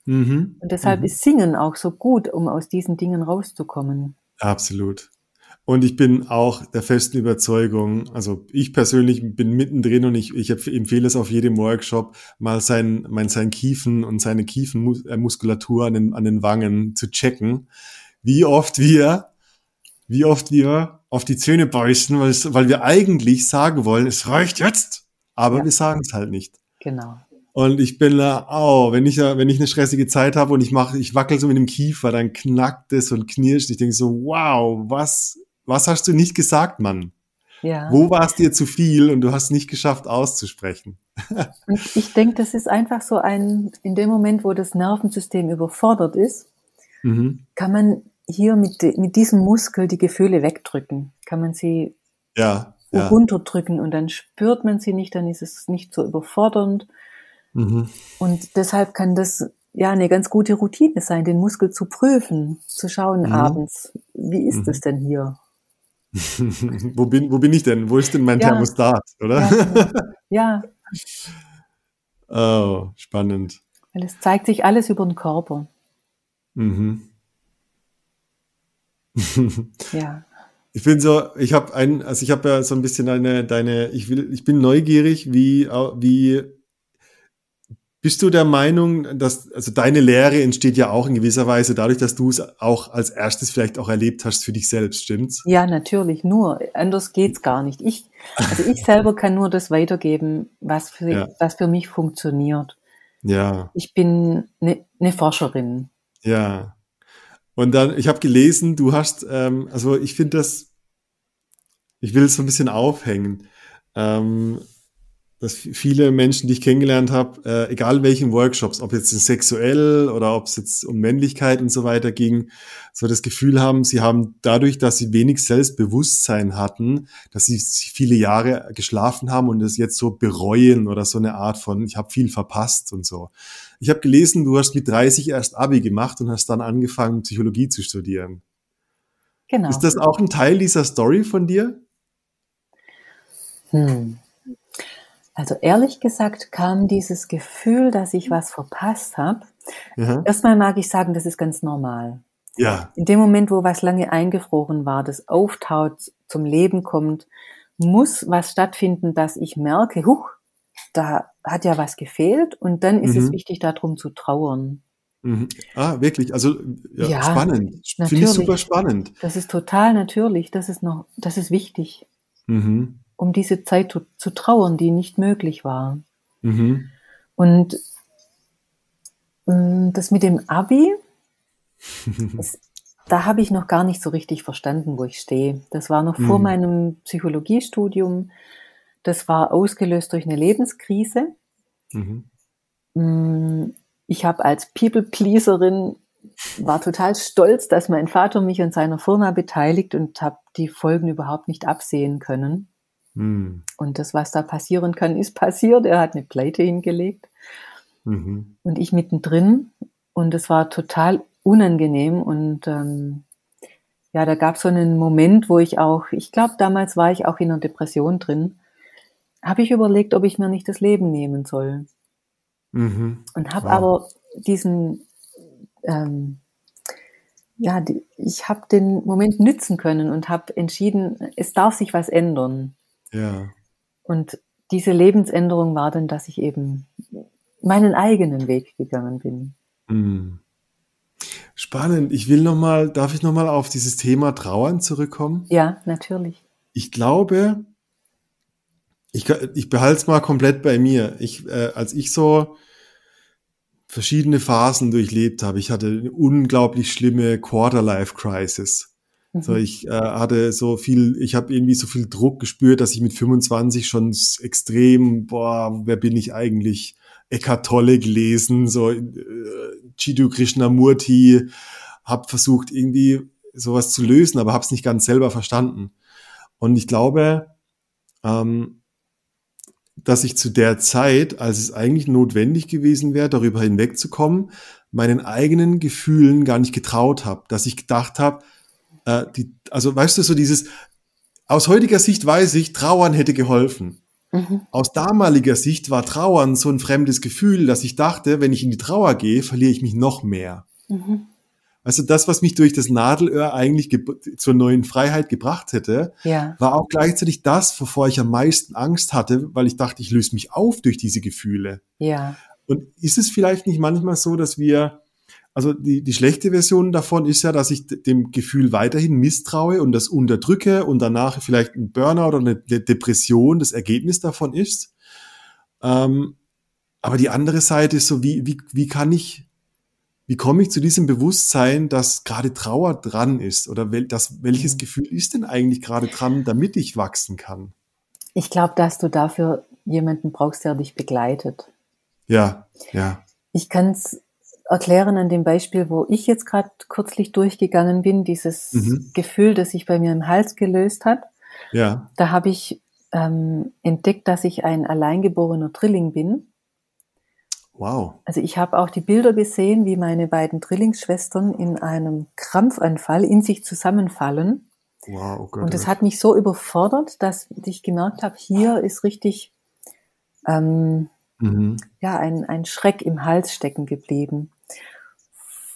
Mhm. Und deshalb mhm. ist Singen auch so gut, um aus diesen Dingen rauszukommen. Absolut. Und ich bin auch der festen Überzeugung, also ich persönlich bin mittendrin und ich, ich empfehle es auf jedem Workshop, mal sein, mein, sein Kiefen und seine Kiefenmuskulatur an den, an den Wangen zu checken wie oft wir, wie oft wir auf die Zähne beißen, weil, es, weil wir eigentlich sagen wollen, es reicht jetzt, aber ja. wir sagen es halt nicht. Genau. Und ich bin da, oh, wenn ich, wenn ich eine stressige Zeit habe und ich mache, ich wackel so mit dem Kiefer, dann knackt es und knirscht. Ich denke so, wow, was, was hast du nicht gesagt, Mann? Ja. Wo war es dir zu viel und du hast nicht geschafft auszusprechen? und ich denke, das ist einfach so ein, in dem Moment, wo das Nervensystem überfordert ist, mhm. kann man hier mit, mit diesem Muskel die Gefühle wegdrücken. Kann man sie ja, ja. runterdrücken und dann spürt man sie nicht, dann ist es nicht so überfordernd. Mhm. Und deshalb kann das ja eine ganz gute Routine sein, den Muskel zu prüfen, zu schauen mhm. abends, wie ist es mhm. denn hier? wo, bin, wo bin ich denn? Wo ist denn mein ja. Thermostat, oder? Ja. ja. oh, spannend. Weil es zeigt sich alles über den Körper. Mhm. ja. Ich bin so, ich habe ein, also ich habe ja so ein bisschen deine, deine, ich will, ich bin neugierig, wie, wie bist du der Meinung, dass, also deine Lehre entsteht ja auch in gewisser Weise dadurch, dass du es auch als erstes vielleicht auch erlebt hast für dich selbst, stimmt's? Ja, natürlich, nur. Anders geht's gar nicht. Ich, also ich selber kann nur das weitergeben, was für, ja. was für mich funktioniert. Ja. Ich bin eine ne Forscherin. Ja. Und dann, ich habe gelesen, du hast, ähm, also ich finde das, ich will es so ein bisschen aufhängen. Ähm, dass viele Menschen, die ich kennengelernt habe, äh, egal welchen Workshops, ob jetzt sexuell oder ob es jetzt um Männlichkeit und so weiter ging, so das Gefühl haben, sie haben dadurch, dass sie wenig Selbstbewusstsein hatten, dass sie viele Jahre geschlafen haben und das jetzt so bereuen oder so eine Art von, ich habe viel verpasst und so. Ich habe gelesen, du hast mit 30 erst Abi gemacht und hast dann angefangen, Psychologie zu studieren. Genau. Ist das auch ein Teil dieser Story von dir? Hm. Also ehrlich gesagt kam dieses Gefühl, dass ich was verpasst habe. Mhm. Erstmal mag ich sagen, das ist ganz normal. Ja. In dem Moment, wo was lange eingefroren war, das auftaut, zum Leben kommt, muss was stattfinden, dass ich merke, huch, da hat ja was gefehlt und dann ist mhm. es wichtig, darum zu trauern. Mhm. Ah, wirklich? Also ja, ja spannend. Finde ich super spannend. Das ist total natürlich. Das ist noch, das ist wichtig. Mhm um diese Zeit zu, zu trauern, die nicht möglich war. Mhm. Und ähm, das mit dem Abi, ist, da habe ich noch gar nicht so richtig verstanden, wo ich stehe. Das war noch mhm. vor meinem Psychologiestudium. Das war ausgelöst durch eine Lebenskrise. Mhm. Mm, ich habe als People-Pleaserin war total stolz, dass mein Vater mich an seiner Firma beteiligt und habe die Folgen überhaupt nicht absehen können. Mhm. Und das, was da passieren kann, ist passiert. Er hat eine Pleite hingelegt mhm. und ich mittendrin. Und es war total unangenehm. Und ähm, ja, da gab es so einen Moment, wo ich auch, ich glaube, damals war ich auch in einer Depression drin, habe ich überlegt, ob ich mir nicht das Leben nehmen soll. Mhm. Und habe wow. aber diesen, ähm, ja, die, ich habe den Moment nützen können und habe entschieden, es darf sich was ändern. Ja. Und diese Lebensänderung war dann, dass ich eben meinen eigenen Weg gegangen bin. Mhm. Spannend. Ich will noch mal, darf ich noch mal auf dieses Thema Trauern zurückkommen? Ja, natürlich. Ich glaube, ich, ich behalte es mal komplett bei mir. Ich, äh, als ich so verschiedene Phasen durchlebt habe, ich hatte eine unglaublich schlimme Quarter-Life-Crisis. So, mhm. ich äh, hatte so viel, ich habe irgendwie so viel Druck gespürt, dass ich mit 25 schon extrem, boah, wer bin ich eigentlich? Eckhart Tolle gelesen, so äh, Chidu Krishnamurti, habe versucht irgendwie sowas zu lösen, aber habe es nicht ganz selber verstanden. Und ich glaube, ähm, dass ich zu der Zeit, als es eigentlich notwendig gewesen wäre, darüber hinwegzukommen, meinen eigenen Gefühlen gar nicht getraut habe, dass ich gedacht habe, äh, die, also weißt du, so dieses, aus heutiger Sicht weiß ich, Trauern hätte geholfen. Mhm. Aus damaliger Sicht war Trauern so ein fremdes Gefühl, dass ich dachte, wenn ich in die Trauer gehe, verliere ich mich noch mehr. Mhm. Also das, was mich durch das Nadelöhr eigentlich zur neuen Freiheit gebracht hätte, ja. war auch gleichzeitig das, wovor ich am meisten Angst hatte, weil ich dachte, ich löse mich auf durch diese Gefühle. Ja. Und ist es vielleicht nicht manchmal so, dass wir also die, die schlechte Version davon ist ja, dass ich dem Gefühl weiterhin misstraue und das unterdrücke und danach vielleicht ein Burnout oder eine Depression das Ergebnis davon ist. Ähm, aber die andere Seite ist so, wie, wie, wie kann ich, wie komme ich zu diesem Bewusstsein, dass gerade Trauer dran ist? Oder wel, das, welches mhm. Gefühl ist denn eigentlich gerade dran, damit ich wachsen kann? Ich glaube, dass du dafür jemanden brauchst, der dich begleitet. Ja, ja. Ich kann es erklären an dem Beispiel, wo ich jetzt gerade kürzlich durchgegangen bin, dieses mhm. Gefühl, das sich bei mir im Hals gelöst hat. Ja. Da habe ich ähm, entdeckt, dass ich ein alleingeborener Drilling bin. Wow. Also ich habe auch die Bilder gesehen, wie meine beiden Drillingsschwestern in einem Krampfanfall in sich zusammenfallen. Wow, oh Gott, und das hat mich so überfordert, dass ich gemerkt habe, hier ist richtig ähm, mhm. ja ein, ein Schreck im Hals stecken geblieben,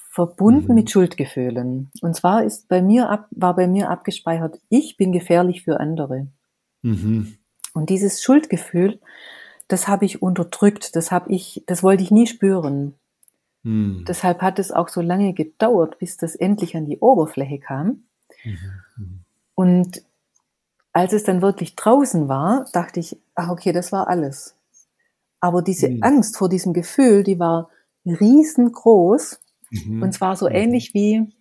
verbunden mhm. mit Schuldgefühlen. Und zwar ist bei mir ab, war bei mir abgespeichert, ich bin gefährlich für andere. Mhm. Und dieses Schuldgefühl, das habe ich unterdrückt, das habe ich, das wollte ich nie spüren. Mhm. Deshalb hat es auch so lange gedauert, bis das endlich an die Oberfläche kam. Mhm. Und als es dann wirklich draußen war, dachte ich, ach okay, das war alles. Aber diese mhm. Angst vor diesem Gefühl, die war riesengroß. Mhm. Und zwar so mhm. ähnlich wie,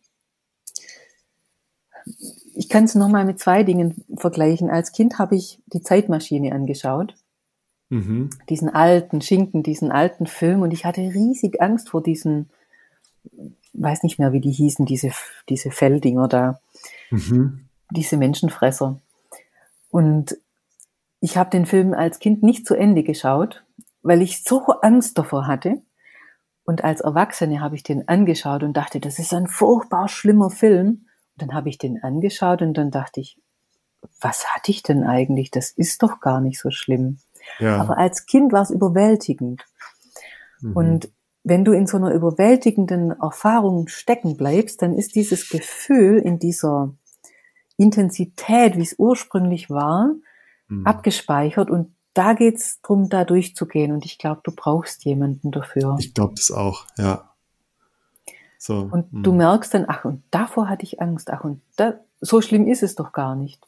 ich kann es nochmal mit zwei Dingen vergleichen. Als Kind habe ich die Zeitmaschine angeschaut. Mhm. Diesen alten Schinken, diesen alten Film. Und ich hatte riesig Angst vor diesen, weiß nicht mehr, wie die hießen, diese, diese Felddinger da. Mhm. Diese Menschenfresser. Und ich habe den Film als Kind nicht zu Ende geschaut, weil ich so Angst davor hatte. Und als Erwachsene habe ich den angeschaut und dachte, das ist ein furchtbar schlimmer Film. Und dann habe ich den angeschaut und dann dachte ich, was hatte ich denn eigentlich? Das ist doch gar nicht so schlimm. Ja. Aber als Kind war es überwältigend. Mhm. Und wenn du in so einer überwältigenden Erfahrung stecken bleibst, dann ist dieses Gefühl in dieser Intensität, wie es ursprünglich war, mhm. abgespeichert und da geht's drum, da durchzugehen. Und ich glaube, du brauchst jemanden dafür. Ich glaube das auch, ja. So, und mh. du merkst dann, ach, und davor hatte ich Angst, ach, und da, so schlimm ist es doch gar nicht.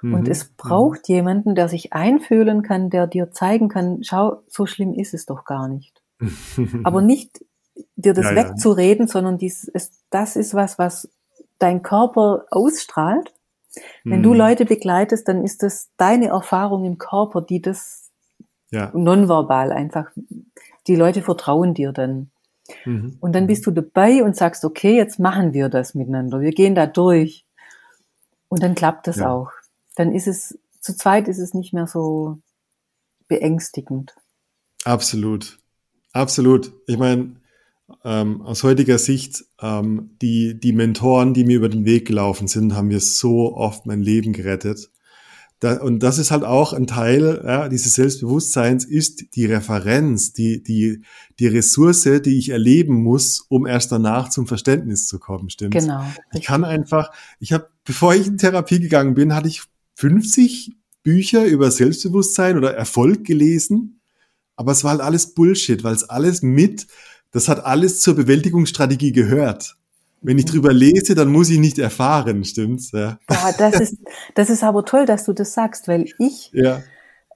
Mhm. Und es braucht mhm. jemanden, der sich einfühlen kann, der dir zeigen kann, schau, so schlimm ist es doch gar nicht. Aber nicht dir das ja, wegzureden, ja. sondern dies, es, das ist was, was dein Körper ausstrahlt. Wenn mhm. du Leute begleitest, dann ist das deine Erfahrung im Körper, die das ja. nonverbal einfach, die Leute vertrauen dir dann. Mhm. Und dann bist du dabei und sagst, okay, jetzt machen wir das miteinander. Wir gehen da durch. Und dann klappt das ja. auch. Dann ist es, zu zweit ist es nicht mehr so beängstigend. Absolut. Absolut. Ich meine, ähm, aus heutiger Sicht, ähm, die, die Mentoren, die mir über den Weg gelaufen sind, haben mir so oft mein Leben gerettet. Da, und das ist halt auch ein Teil ja, dieses Selbstbewusstseins, ist die Referenz, die, die, die Ressource, die ich erleben muss, um erst danach zum Verständnis zu kommen, stimmt? Genau. Ich kann einfach, ich habe, bevor ich in Therapie gegangen bin, hatte ich 50 Bücher über Selbstbewusstsein oder Erfolg gelesen, aber es war halt alles Bullshit, weil es alles mit, das hat alles zur Bewältigungsstrategie gehört wenn ich drüber lese, dann muss ich nicht erfahren, stimmt's? Ja. ja, das ist, das ist aber toll, dass du das sagst, weil ich ja.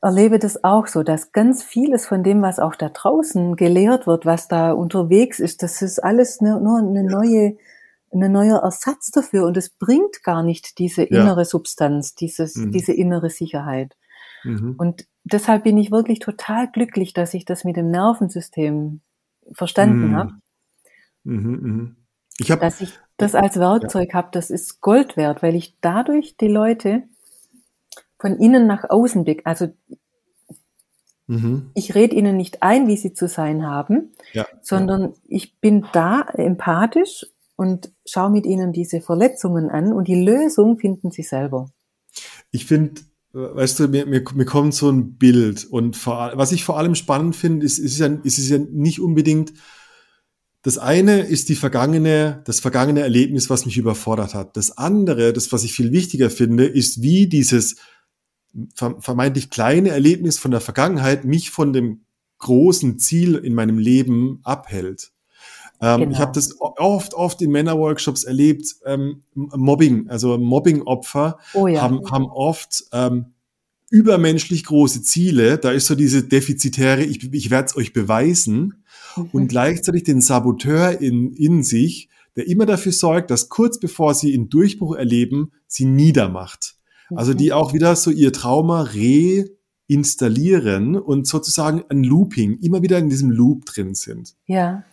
erlebe das auch so, dass ganz vieles von dem, was auch da draußen gelehrt wird, was da unterwegs ist, das ist alles ne, nur eine neue, eine neuer Ersatz dafür und es bringt gar nicht diese innere ja. Substanz, dieses, mhm. diese innere Sicherheit. Mhm. Und deshalb bin ich wirklich total glücklich, dass ich das mit dem Nervensystem verstanden mhm. habe. Mhm, mh. Ich hab, dass ich das als Werkzeug ja. habe, das ist Gold wert, weil ich dadurch die Leute von innen nach außen blick. Also mhm. ich rede ihnen nicht ein, wie sie zu sein haben, ja. sondern ja. ich bin da empathisch und schaue mit ihnen diese Verletzungen an und die Lösung finden sie selber. Ich finde, weißt du, mir, mir, mir kommt so ein Bild und vor, was ich vor allem spannend finde, ist, ist, ja, ist es ja nicht unbedingt das eine ist die vergangene, das vergangene Erlebnis, was mich überfordert hat. Das andere, das, was ich viel wichtiger finde, ist, wie dieses vermeintlich kleine Erlebnis von der Vergangenheit mich von dem großen Ziel in meinem Leben abhält. Ähm, genau. Ich habe das oft, oft in Männerworkshops erlebt. Ähm, Mobbing, also Mobbing-Opfer oh ja. haben, haben oft ähm, übermenschlich große Ziele. Da ist so diese defizitäre, ich, ich werde es euch beweisen mhm. und gleichzeitig den Saboteur in, in sich, der immer dafür sorgt, dass kurz bevor sie einen Durchbruch erleben, sie niedermacht. Mhm. Also die auch wieder so ihr Trauma reinstallieren und sozusagen ein Looping, immer wieder in diesem Loop drin sind. Ja.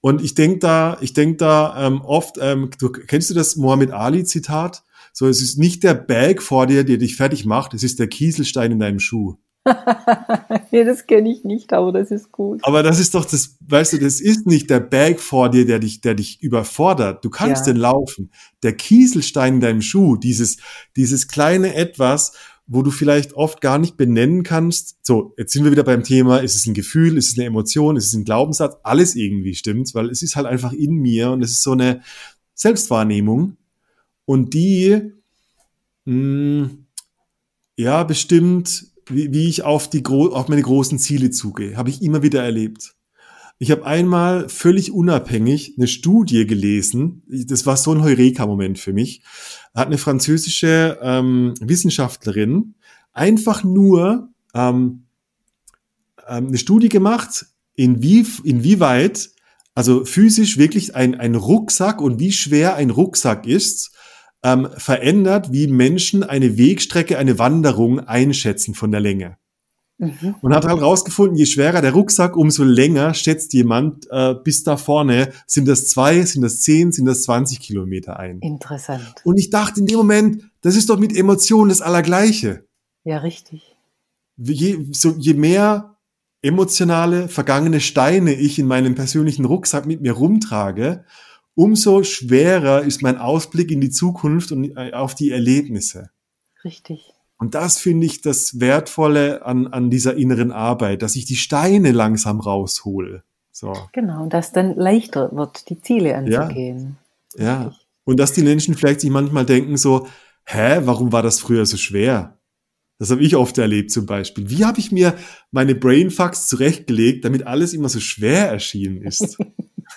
Und ich denke da, ich denke da ähm, oft, ähm, du, kennst du das Mohammed Ali Zitat? So, es ist nicht der Berg vor dir, der dich fertig macht, es ist der Kieselstein in deinem Schuh. ja, das kenne ich nicht, aber das ist gut. Aber das ist doch das, weißt du, das ist nicht der Berg vor dir, der dich, der dich überfordert. Du kannst ja. den laufen. Der Kieselstein in deinem Schuh, dieses, dieses kleine Etwas, wo du vielleicht oft gar nicht benennen kannst. So, jetzt sind wir wieder beim Thema, ist es ein Gefühl, ist es eine Emotion, ist es ein Glaubenssatz? Alles irgendwie stimmt, weil es ist halt einfach in mir und es ist so eine Selbstwahrnehmung. Und die, mh, hm, ja, bestimmt, wie, wie ich auf, die, auf meine großen Ziele zugehe, habe ich immer wieder erlebt. Ich habe einmal völlig unabhängig eine Studie gelesen. Das war so ein Heureka-Moment für mich. Hat eine französische ähm, Wissenschaftlerin einfach nur ähm, ähm, eine Studie gemacht, inwie, inwieweit also physisch wirklich ein, ein Rucksack und wie schwer ein Rucksack ist, ähm, verändert, wie Menschen eine Wegstrecke, eine Wanderung einschätzen von der Länge. Mhm. Und hat halt rausgefunden, je schwerer der Rucksack, umso länger schätzt jemand äh, bis da vorne, sind das zwei, sind das zehn, sind das 20 Kilometer ein. Interessant. Und ich dachte in dem Moment, das ist doch mit Emotionen das Allergleiche. Ja, richtig. Je, so, je mehr emotionale, vergangene Steine ich in meinem persönlichen Rucksack mit mir rumtrage, umso schwerer ist mein Ausblick in die Zukunft und äh, auf die Erlebnisse. Richtig. Und das finde ich das Wertvolle an, an dieser inneren Arbeit, dass ich die Steine langsam raushole. So. Genau, und dass dann leichter wird, die Ziele anzugehen. Ja. ja. Und dass die Menschen vielleicht sich manchmal denken so, hä, warum war das früher so schwer? Das habe ich oft erlebt zum Beispiel. Wie habe ich mir meine Brainfucks zurechtgelegt, damit alles immer so schwer erschienen ist?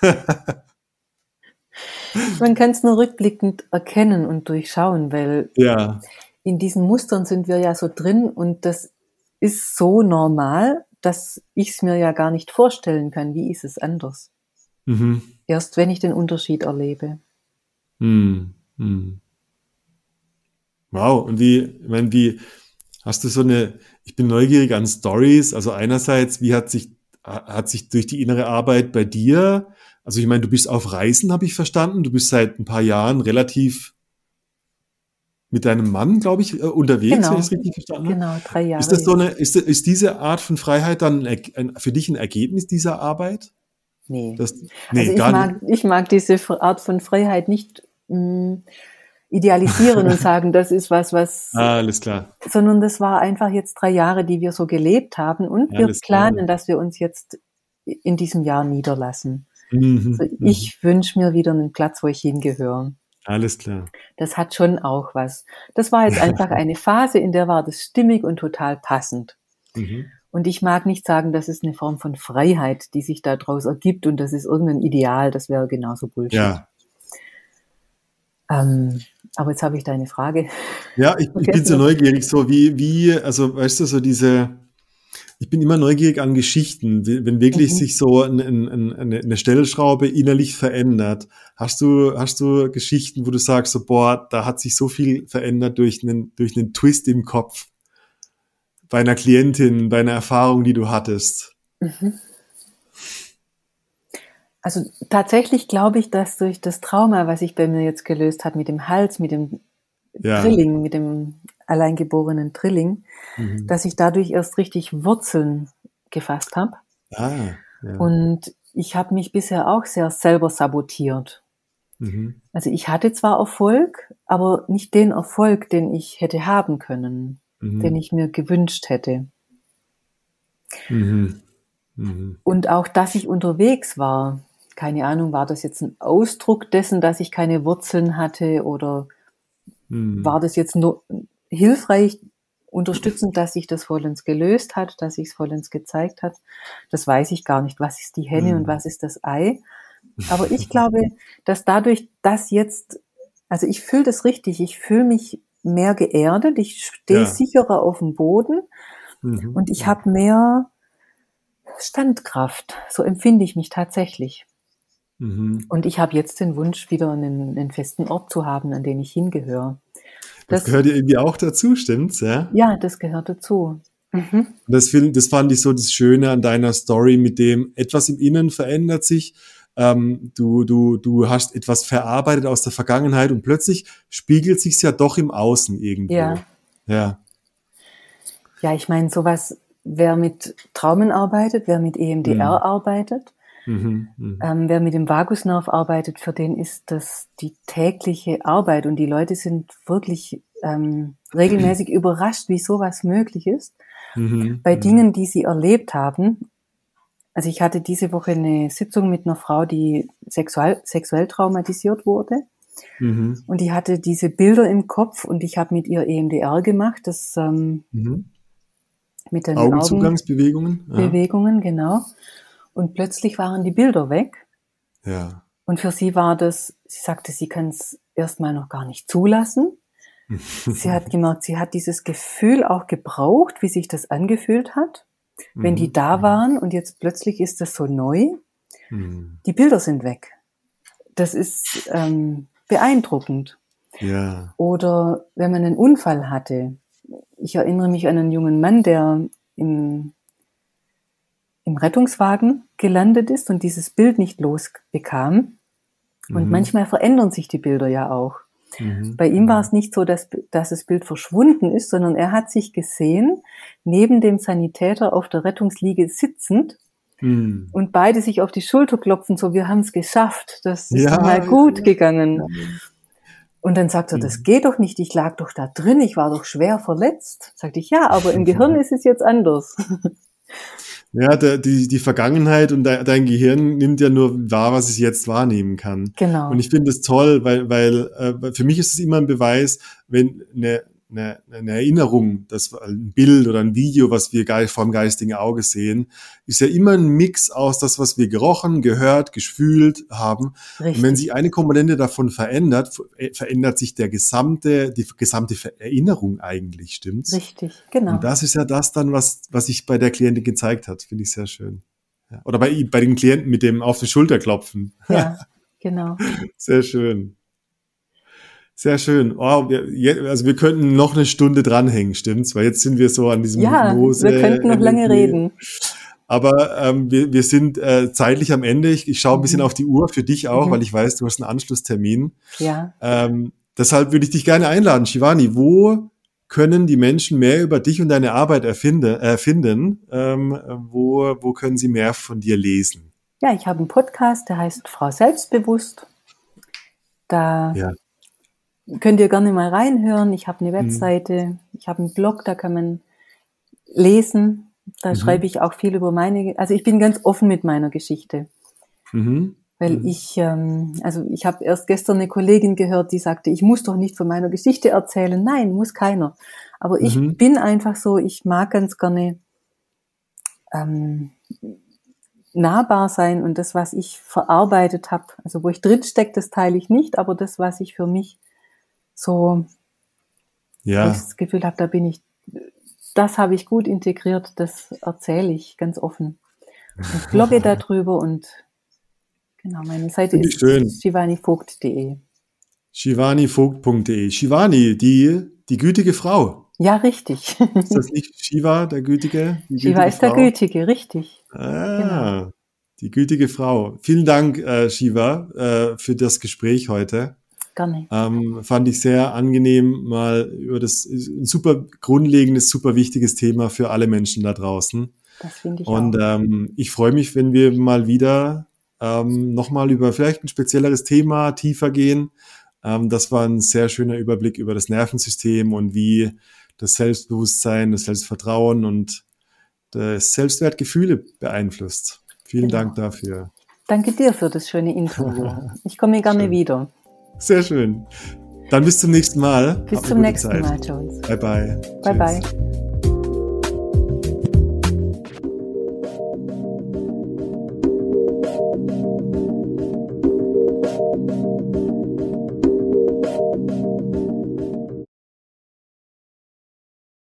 Man kann es nur rückblickend erkennen und durchschauen, weil ja in diesen Mustern sind wir ja so drin und das ist so normal, dass ich es mir ja gar nicht vorstellen kann. Wie ist es anders? Mhm. Erst wenn ich den Unterschied erlebe. Mhm. Mhm. Wow, und wie, ich meine, wie hast du so eine, ich bin neugierig an Stories, also einerseits, wie hat sich, hat sich durch die innere Arbeit bei dir, also ich meine, du bist auf Reisen, habe ich verstanden, du bist seit ein paar Jahren relativ mit deinem Mann, glaube ich, äh, unterwegs, genau. wenn ich es richtig verstanden habe. Genau, drei Jahre. Ist das so eine, ist, ist diese Art von Freiheit dann ein, für dich ein Ergebnis dieser Arbeit? Nee. Das, nee also ich, mag, nicht. ich mag diese Art von Freiheit nicht mh, mm, idealisieren und sagen, das ist was, was. Ah, alles klar. Sondern das war einfach jetzt drei Jahre, die wir so gelebt haben und wir planen, klar. dass wir uns jetzt in diesem Jahr niederlassen. Mhm. Also ich mhm. wünsche mir wieder einen Platz, wo ich hingehöre. Alles klar. Das hat schon auch was. Das war jetzt einfach eine Phase, in der war das stimmig und total passend. Mhm. Und ich mag nicht sagen, das ist eine Form von Freiheit, die sich daraus ergibt und das ist irgendein Ideal, das wäre genauso Bullshit. Ja. Ähm, aber jetzt habe ich deine Frage. Ja, ich, ich bin so neugierig, so wie, wie, also weißt du, so diese, ich bin immer neugierig an Geschichten, wenn wirklich mhm. sich so ein, ein, eine, eine Stellschraube innerlich verändert. Hast du, hast du Geschichten, wo du sagst, so, boah, da hat sich so viel verändert durch einen, durch einen Twist im Kopf? Bei einer Klientin, bei einer Erfahrung, die du hattest? Mhm. Also tatsächlich glaube ich, dass durch das Trauma, was sich bei mir jetzt gelöst hat mit dem Hals, mit dem ja. Drilling, mit dem alleingeborenen Drilling, mhm. dass ich dadurch erst richtig Wurzeln gefasst habe. Ah, ja. Und ich habe mich bisher auch sehr selber sabotiert. Mhm. Also ich hatte zwar Erfolg, aber nicht den Erfolg, den ich hätte haben können, mhm. den ich mir gewünscht hätte. Mhm. Mhm. Und auch, dass ich unterwegs war, keine Ahnung, war das jetzt ein Ausdruck dessen, dass ich keine Wurzeln hatte oder mhm. war das jetzt nur hilfreich, unterstützend, dass sich das vollends gelöst hat, dass sich es vollends gezeigt hat. Das weiß ich gar nicht. Was ist die Henne mhm. und was ist das Ei? Aber ich glaube, dass dadurch, dass jetzt, also ich fühle das richtig, ich fühle mich mehr geerdet, ich stehe ja. sicherer auf dem Boden mhm. und ich habe mehr Standkraft. So empfinde ich mich tatsächlich. Mhm. Und ich habe jetzt den Wunsch, wieder einen, einen festen Ort zu haben, an den ich hingehöre. Das, das gehört ja irgendwie auch dazu, stimmt's? Ja, ja das gehört dazu. Mhm. Das, das fand ich so das Schöne an deiner Story, mit dem etwas im Innen verändert sich, ähm, du, du, du hast etwas verarbeitet aus der Vergangenheit und plötzlich spiegelt sich's ja doch im Außen irgendwo. Ja. Ja. Ja, ich meine, sowas, wer mit Traumen arbeitet, wer mit EMDR Mhm. arbeitet, Mhm, mhm. ähm, wer mit dem Vagusnerv arbeitet, für den ist das die tägliche Arbeit und die Leute sind wirklich ähm, regelmäßig überrascht, wie sowas möglich ist. Mhm, Bei mhm. Dingen, die sie erlebt haben. Also ich hatte diese Woche eine Sitzung mit einer Frau, die sexuell, sexuell traumatisiert wurde. Mhm, Und die hatte diese Bilder im Kopf und ich habe mit ihr EMDR gemacht, das ähm, mhm. mit den Augenzugangsbewegungen. Ja. Augenbewegungen, genau. Und plötzlich waren die Bilder weg. ja. Und für sie war das, sie sagte, sie kann es erstmal noch gar nicht zulassen. Sie hat gemerkt, sie hat dieses Gefühl auch gebraucht, wie sich das angefühlt hat, wenn die Mhm, da waren und jetzt plötzlich ist das so neu. mhm. Die Bilder sind weg. Das ist ähm, beeindruckend. Ja. Oder wenn man einen Unfall hatte. Ich erinnere mich an einen jungen Mann, der im, im Rettungswagen gelandet ist und dieses Bild nicht losbekam. Und Mhm. manchmal verändern sich die Bilder ja auch. Mhm. Bei ihm war es nicht so, dass, dass das Bild verschwunden ist, sondern er hat sich gesehen, neben dem Sanitäter auf der Rettungsliege sitzend Mhm. und beide sich auf die Schulter klopfen, so wir haben es geschafft, das ist Ja, mal gut ja. gegangen. Und dann sagt er, Mhm. das geht doch nicht, ich lag doch da drin, ich war doch schwer verletzt. Sagte ich, ja, aber im Gehirn ist es jetzt anders. Ja, der, die, die Vergangenheit und de, dein Gehirn nimmt ja nur wahr, was es jetzt wahrnehmen kann. Genau. Und ich finde es toll, weil, weil äh, für mich ist es immer ein Beweis, wenn eine, eine, eine Erinnerung, das ein Bild oder ein Video, was wir dem geistigen Auge sehen, ist ja immer ein Mix aus das, was wir gerochen, gehört, gefühlt haben. Richtig. Und wenn sich eine Komponente davon verändert, äh, verändert sich der gesamte, die gesamte Erinnerung eigentlich, stimmt's? Richtig, genau. Und das ist ja das dann, was, was sich bei der Klientin gezeigt hat. Finde ich sehr schön. Ja. Oder bei, bei den Klienten mit dem auf die Schulter klopfen. ja, genau. Sehr schön. Sehr schön. Oh, wir, also wir könnten noch eine Stunde dranhängen, stimmt's? Weil jetzt sind wir so an diesem Ja, Hypnose. wir könnten noch lange reden. Aber ähm, wir, wir sind äh, zeitlich am Ende. Ich, ich schaue ein bisschen Mhm. auf die Uhr für dich auch, Mhm. weil ich weiß, du hast einen Anschlusstermin. Ja. Ähm, deshalb würde ich dich gerne einladen, Shivani. Wo können die Menschen mehr über dich und deine Arbeit erfinde, äh, finden? Ähm, wo, wo können sie mehr von dir lesen? Ja, ich habe einen Podcast, der heißt Frau Selbstbewusst. Da Ja. Könnt ihr gerne mal reinhören. Ich habe eine Mhm. Webseite, ich habe einen Blog, da kann man lesen. Da Mhm. schreibe ich auch viel über meine, also ich bin ganz offen mit meiner Geschichte. Mhm. Weil Mhm. ich, ähm, also ich habe erst gestern eine Kollegin gehört, die sagte, ich muss doch nicht von meiner Geschichte erzählen. Nein, muss keiner. Aber ich Mhm. bin einfach so, ich mag ganz gerne ähm, nahbar sein und das, was ich verarbeitet habe, also wo ich drin stecke, das teile ich nicht, aber das, was ich für mich so, Ja. ich das Gefühl habe, da bin ich, das habe ich gut integriert, das erzähle ich ganz offen. Und blogge darüber und genau, meine Seite ich ist schön. shivanivogt.de. Shivanivogt.de. Shivani, die, die gütige Frau. Ja, richtig. Ist das nicht Shiva, der Gütige? Shiva gütige ist der Frau? Gütige, richtig. Ah, Genau. die gütige Frau. Vielen Dank, äh, Shiva, äh, für das Gespräch heute. Gerne. Ähm, fand ich sehr angenehm, mal über das ein super grundlegendes, super wichtiges Thema für alle Menschen da draußen. Das finde ich Und auch. ähm, ich freue mich, wenn wir mal wieder ähm, nochmal über vielleicht ein spezielleres Thema tiefer gehen. Ähm, das war ein sehr schöner Überblick über das Nervensystem und wie das Selbstbewusstsein, das Selbstvertrauen und das Selbstwertgefühle beeinflusst. Vielen Genau. Dank dafür. Danke dir für das schöne Interview. Ich komme gerne Schön. wieder. Sehr schön. Dann bis zum nächsten Mal. Bis Hab eine zum nächsten Zeit. Mal, Jones. Bye bye. Bye Tschüss. bye.